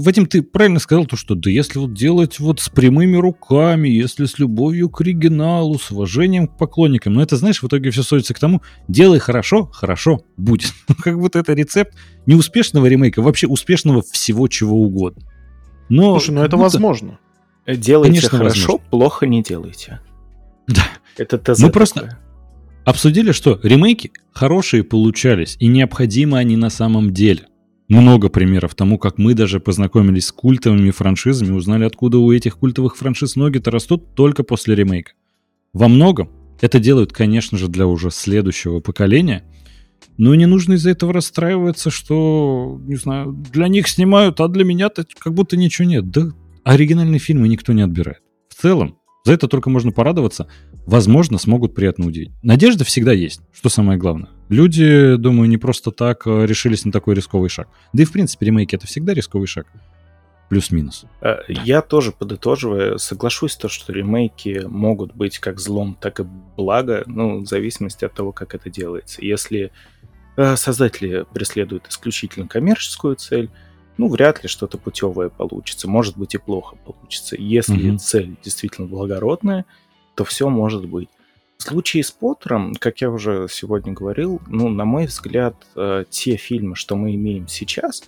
Вадим, ты правильно сказал то, что да если вот делать вот с прямыми руками, если с любовью к оригиналу, с уважением к поклонникам, но это, знаешь, в итоге все сводится к тому, делай хорошо, хорошо будет. как будто это рецепт неуспешного ремейка, вообще успешного всего чего угодно. Но Слушай, ну это будто... возможно. Делайте Конечно, хорошо, возможно. плохо не делайте. Да. Это ТЗ Мы просто обсудили, что ремейки хорошие получались, и необходимы они на самом деле. Много примеров тому, как мы даже познакомились с культовыми франшизами, узнали, откуда у этих культовых франшиз ноги-то растут только после ремейка. Во многом это делают, конечно же, для уже следующего поколения, но не нужно из-за этого расстраиваться, что, не знаю, для них снимают, а для меня-то как будто ничего нет. Да оригинальные фильмы никто не отбирает. В целом, за это только можно порадоваться. Возможно, смогут приятно удивить. Надежда всегда есть, что самое главное. Люди, думаю, не просто так э, решились на такой рисковый шаг. Да и, в принципе, ремейки — это всегда рисковый шаг. Плюс-минус. Э, я тоже, подытоживая, соглашусь то, что ремейки могут быть как злом, так и благо, ну, в зависимости от того, как это делается. Если э, создатели преследуют исключительно коммерческую цель, ну, вряд ли что-то путевое получится. Может быть и плохо получится. Если mm-hmm. цель действительно благородная, то все может быть. В случае с Поттером, как я уже сегодня говорил, ну, на мой взгляд, э, те фильмы, что мы имеем сейчас,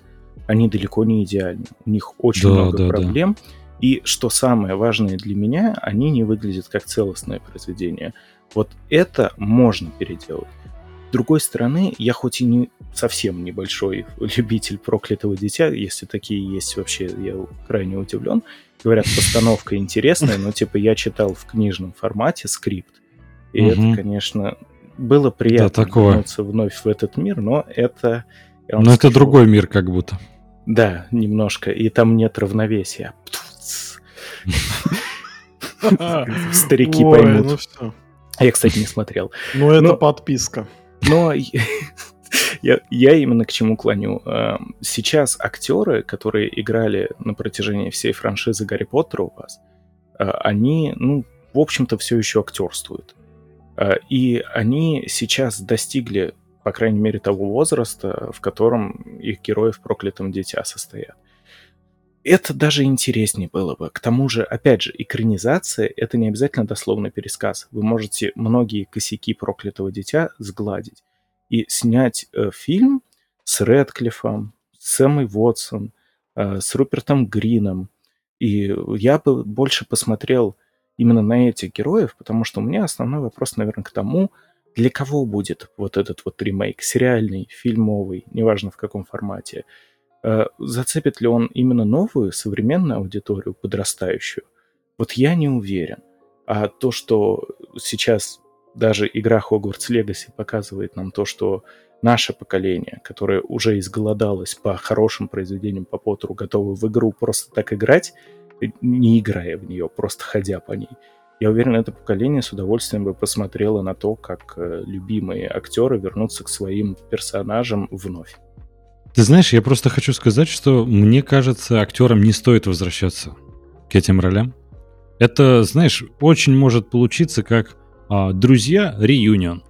они далеко не идеальны. У них очень да, много да, проблем. Да. И что самое важное для меня, они не выглядят как целостное произведение. Вот это можно переделать. С другой стороны, я хоть и не совсем небольшой любитель проклятого дитя, если такие есть вообще, я крайне удивлен. Говорят, постановка интересная, но типа я читал в книжном формате скрипт, и угу. это, конечно, было приятно да, вернуться вновь в этот мир, но это... Но скажу, это другой мир как будто. Да, немножко, и там нет равновесия. Старики поймут. Ну я, кстати, не смотрел. Ну, это подписка. Но я, именно к чему клоню. Эм, сейчас актеры, которые играли на протяжении всей франшизы Гарри Поттера у вас, э, они, ну, в общем-то, все еще актерствуют. Э, и они сейчас достигли, по крайней мере, того возраста, в котором их герои в проклятом дитя состоят. Это даже интереснее было бы. К тому же, опять же, экранизация — это не обязательно дословный пересказ. Вы можете многие косяки проклятого дитя сгладить и снять э, фильм с Редклиффом, с Эммой Вотсон, э, с Рупертом Грином. И я бы больше посмотрел именно на этих героев, потому что у меня основной вопрос, наверное, к тому, для кого будет вот этот вот ремейк, сериальный, фильмовый, неважно в каком формате. Э, зацепит ли он именно новую, современную аудиторию, подрастающую? Вот я не уверен. А то, что сейчас даже игра Hogwarts Legacy показывает нам то, что наше поколение, которое уже изголодалось по хорошим произведениям по Поттеру, готовы в игру просто так играть, не играя в нее, просто ходя по ней. Я уверен, это поколение с удовольствием бы посмотрело на то, как э, любимые актеры вернутся к своим персонажам вновь. Ты знаешь, я просто хочу сказать, что мне кажется, актерам не стоит возвращаться к этим ролям. Это, знаешь, очень может получиться как а, «Друзья. Реюнион».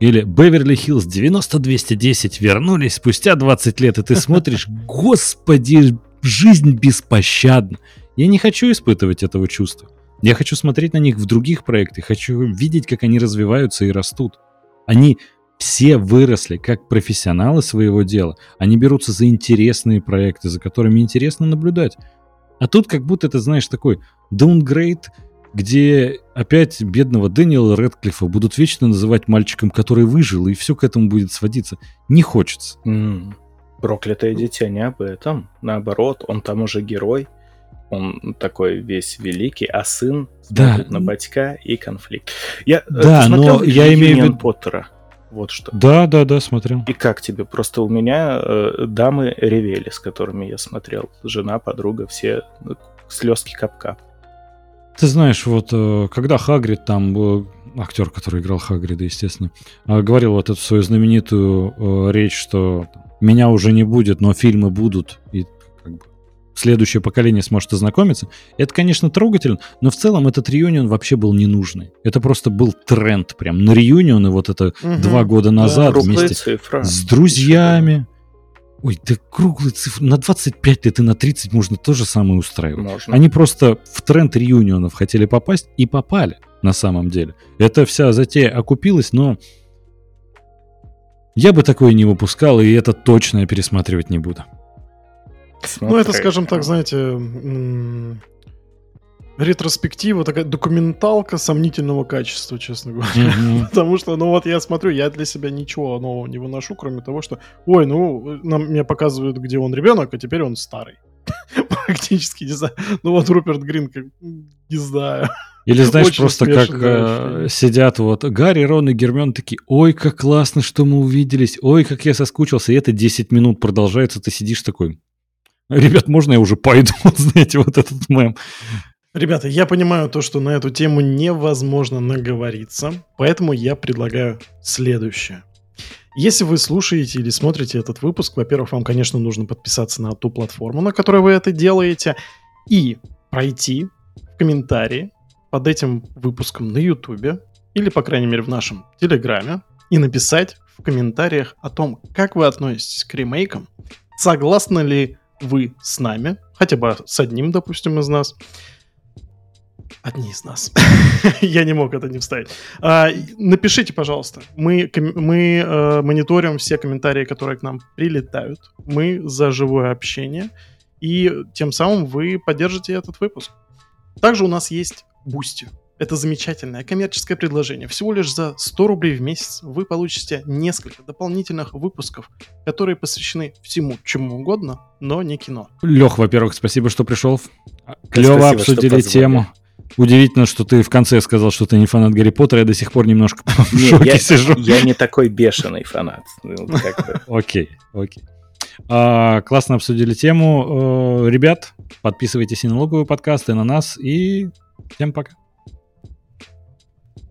Или «Беверли-Хиллз 90-210» вернулись спустя 20 лет, и ты смотришь, господи, жизнь беспощадна. Я не хочу испытывать этого чувства. Я хочу смотреть на них в других проектах, хочу видеть, как они развиваются и растут. Они все выросли как профессионалы своего дела. Они берутся за интересные проекты, за которыми интересно наблюдать. А тут как будто это, знаешь, такой даунгрейд где опять бедного Дэниела Редклиффа будут вечно называть мальчиком, который выжил, и все к этому будет сводиться. Не хочется. Mm. Проклятое дитя не об этом. Наоборот, он там уже герой. Он такой весь великий, а сын да. на батька и конфликт. Я, э, да, но я имею в виду... Поттера. Вот что. Да, да, да, смотрел. И как тебе? Просто у меня э, дамы ревели, с которыми я смотрел. Жена, подруга, все ну, слезки кап-кап. Ты знаешь, вот э, когда Хагрид там, э, актер, который играл Хагрида, естественно, э, говорил вот эту свою знаменитую речь, что меня уже не будет, но фильмы будут, и следующее поколение сможет ознакомиться. Это, конечно, трогательно, но в целом этот реюнион вообще был ненужный. Это просто был тренд прям на реюнионы вот это угу. два года назад да, вместе цифра. с друзьями. Ой, да круглые цифры. На 25 лет и на 30 можно то же самое устраивать. Можно. Они просто в тренд реюнионов хотели попасть и попали на самом деле. Эта вся затея окупилась, но я бы такое не выпускал, и это точно я пересматривать не буду. Смотри. Ну, это, скажем так, знаете, ретроспектива, такая документалка сомнительного качества, честно говоря. Mm-hmm. Потому что, ну вот я смотрю, я для себя ничего нового не выношу, кроме того, что, ой, ну, нам, мне показывают, где он ребенок, а теперь он старый. Практически, не знаю. Ну вот Руперт Грин, как, не знаю. Или знаешь, Очень просто как э, сидят вот Гарри, Рон и Гермион такие, ой, как классно, что мы увиделись, ой, как я соскучился, и это 10 минут продолжается, ты сидишь такой, ребят, можно я уже пойду, знаете, вот этот мем. Ребята, я понимаю то, что на эту тему невозможно наговориться, поэтому я предлагаю следующее. Если вы слушаете или смотрите этот выпуск, во-первых, вам, конечно, нужно подписаться на ту платформу, на которой вы это делаете, и пройти в комментарии под этим выпуском на YouTube или, по крайней мере, в нашем Телеграме и написать в комментариях о том, как вы относитесь к ремейкам, согласны ли вы с нами, хотя бы с одним, допустим, из нас, Одни из нас. Я не мог это не вставить. А, напишите, пожалуйста. Мы, мы э, мониторим все комментарии, которые к нам прилетают. Мы за живое общение. И тем самым вы поддержите этот выпуск. Также у нас есть Boosty. Это замечательное коммерческое предложение. Всего лишь за 100 рублей в месяц вы получите несколько дополнительных выпусков, которые посвящены всему, чему угодно, но не кино. Лех, во-первых, спасибо, что пришел. Клево обсудили тему. Удивительно, что ты в конце сказал, что ты не фанат Гарри Поттера, я до сих пор немножко в шоке я, сижу. Я не такой бешеный фанат. Ну, окей, окей. А, классно обсудили тему. Э, ребят, подписывайтесь и на логовые подкасты, и на нас, и всем пока.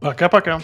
Пока-пока.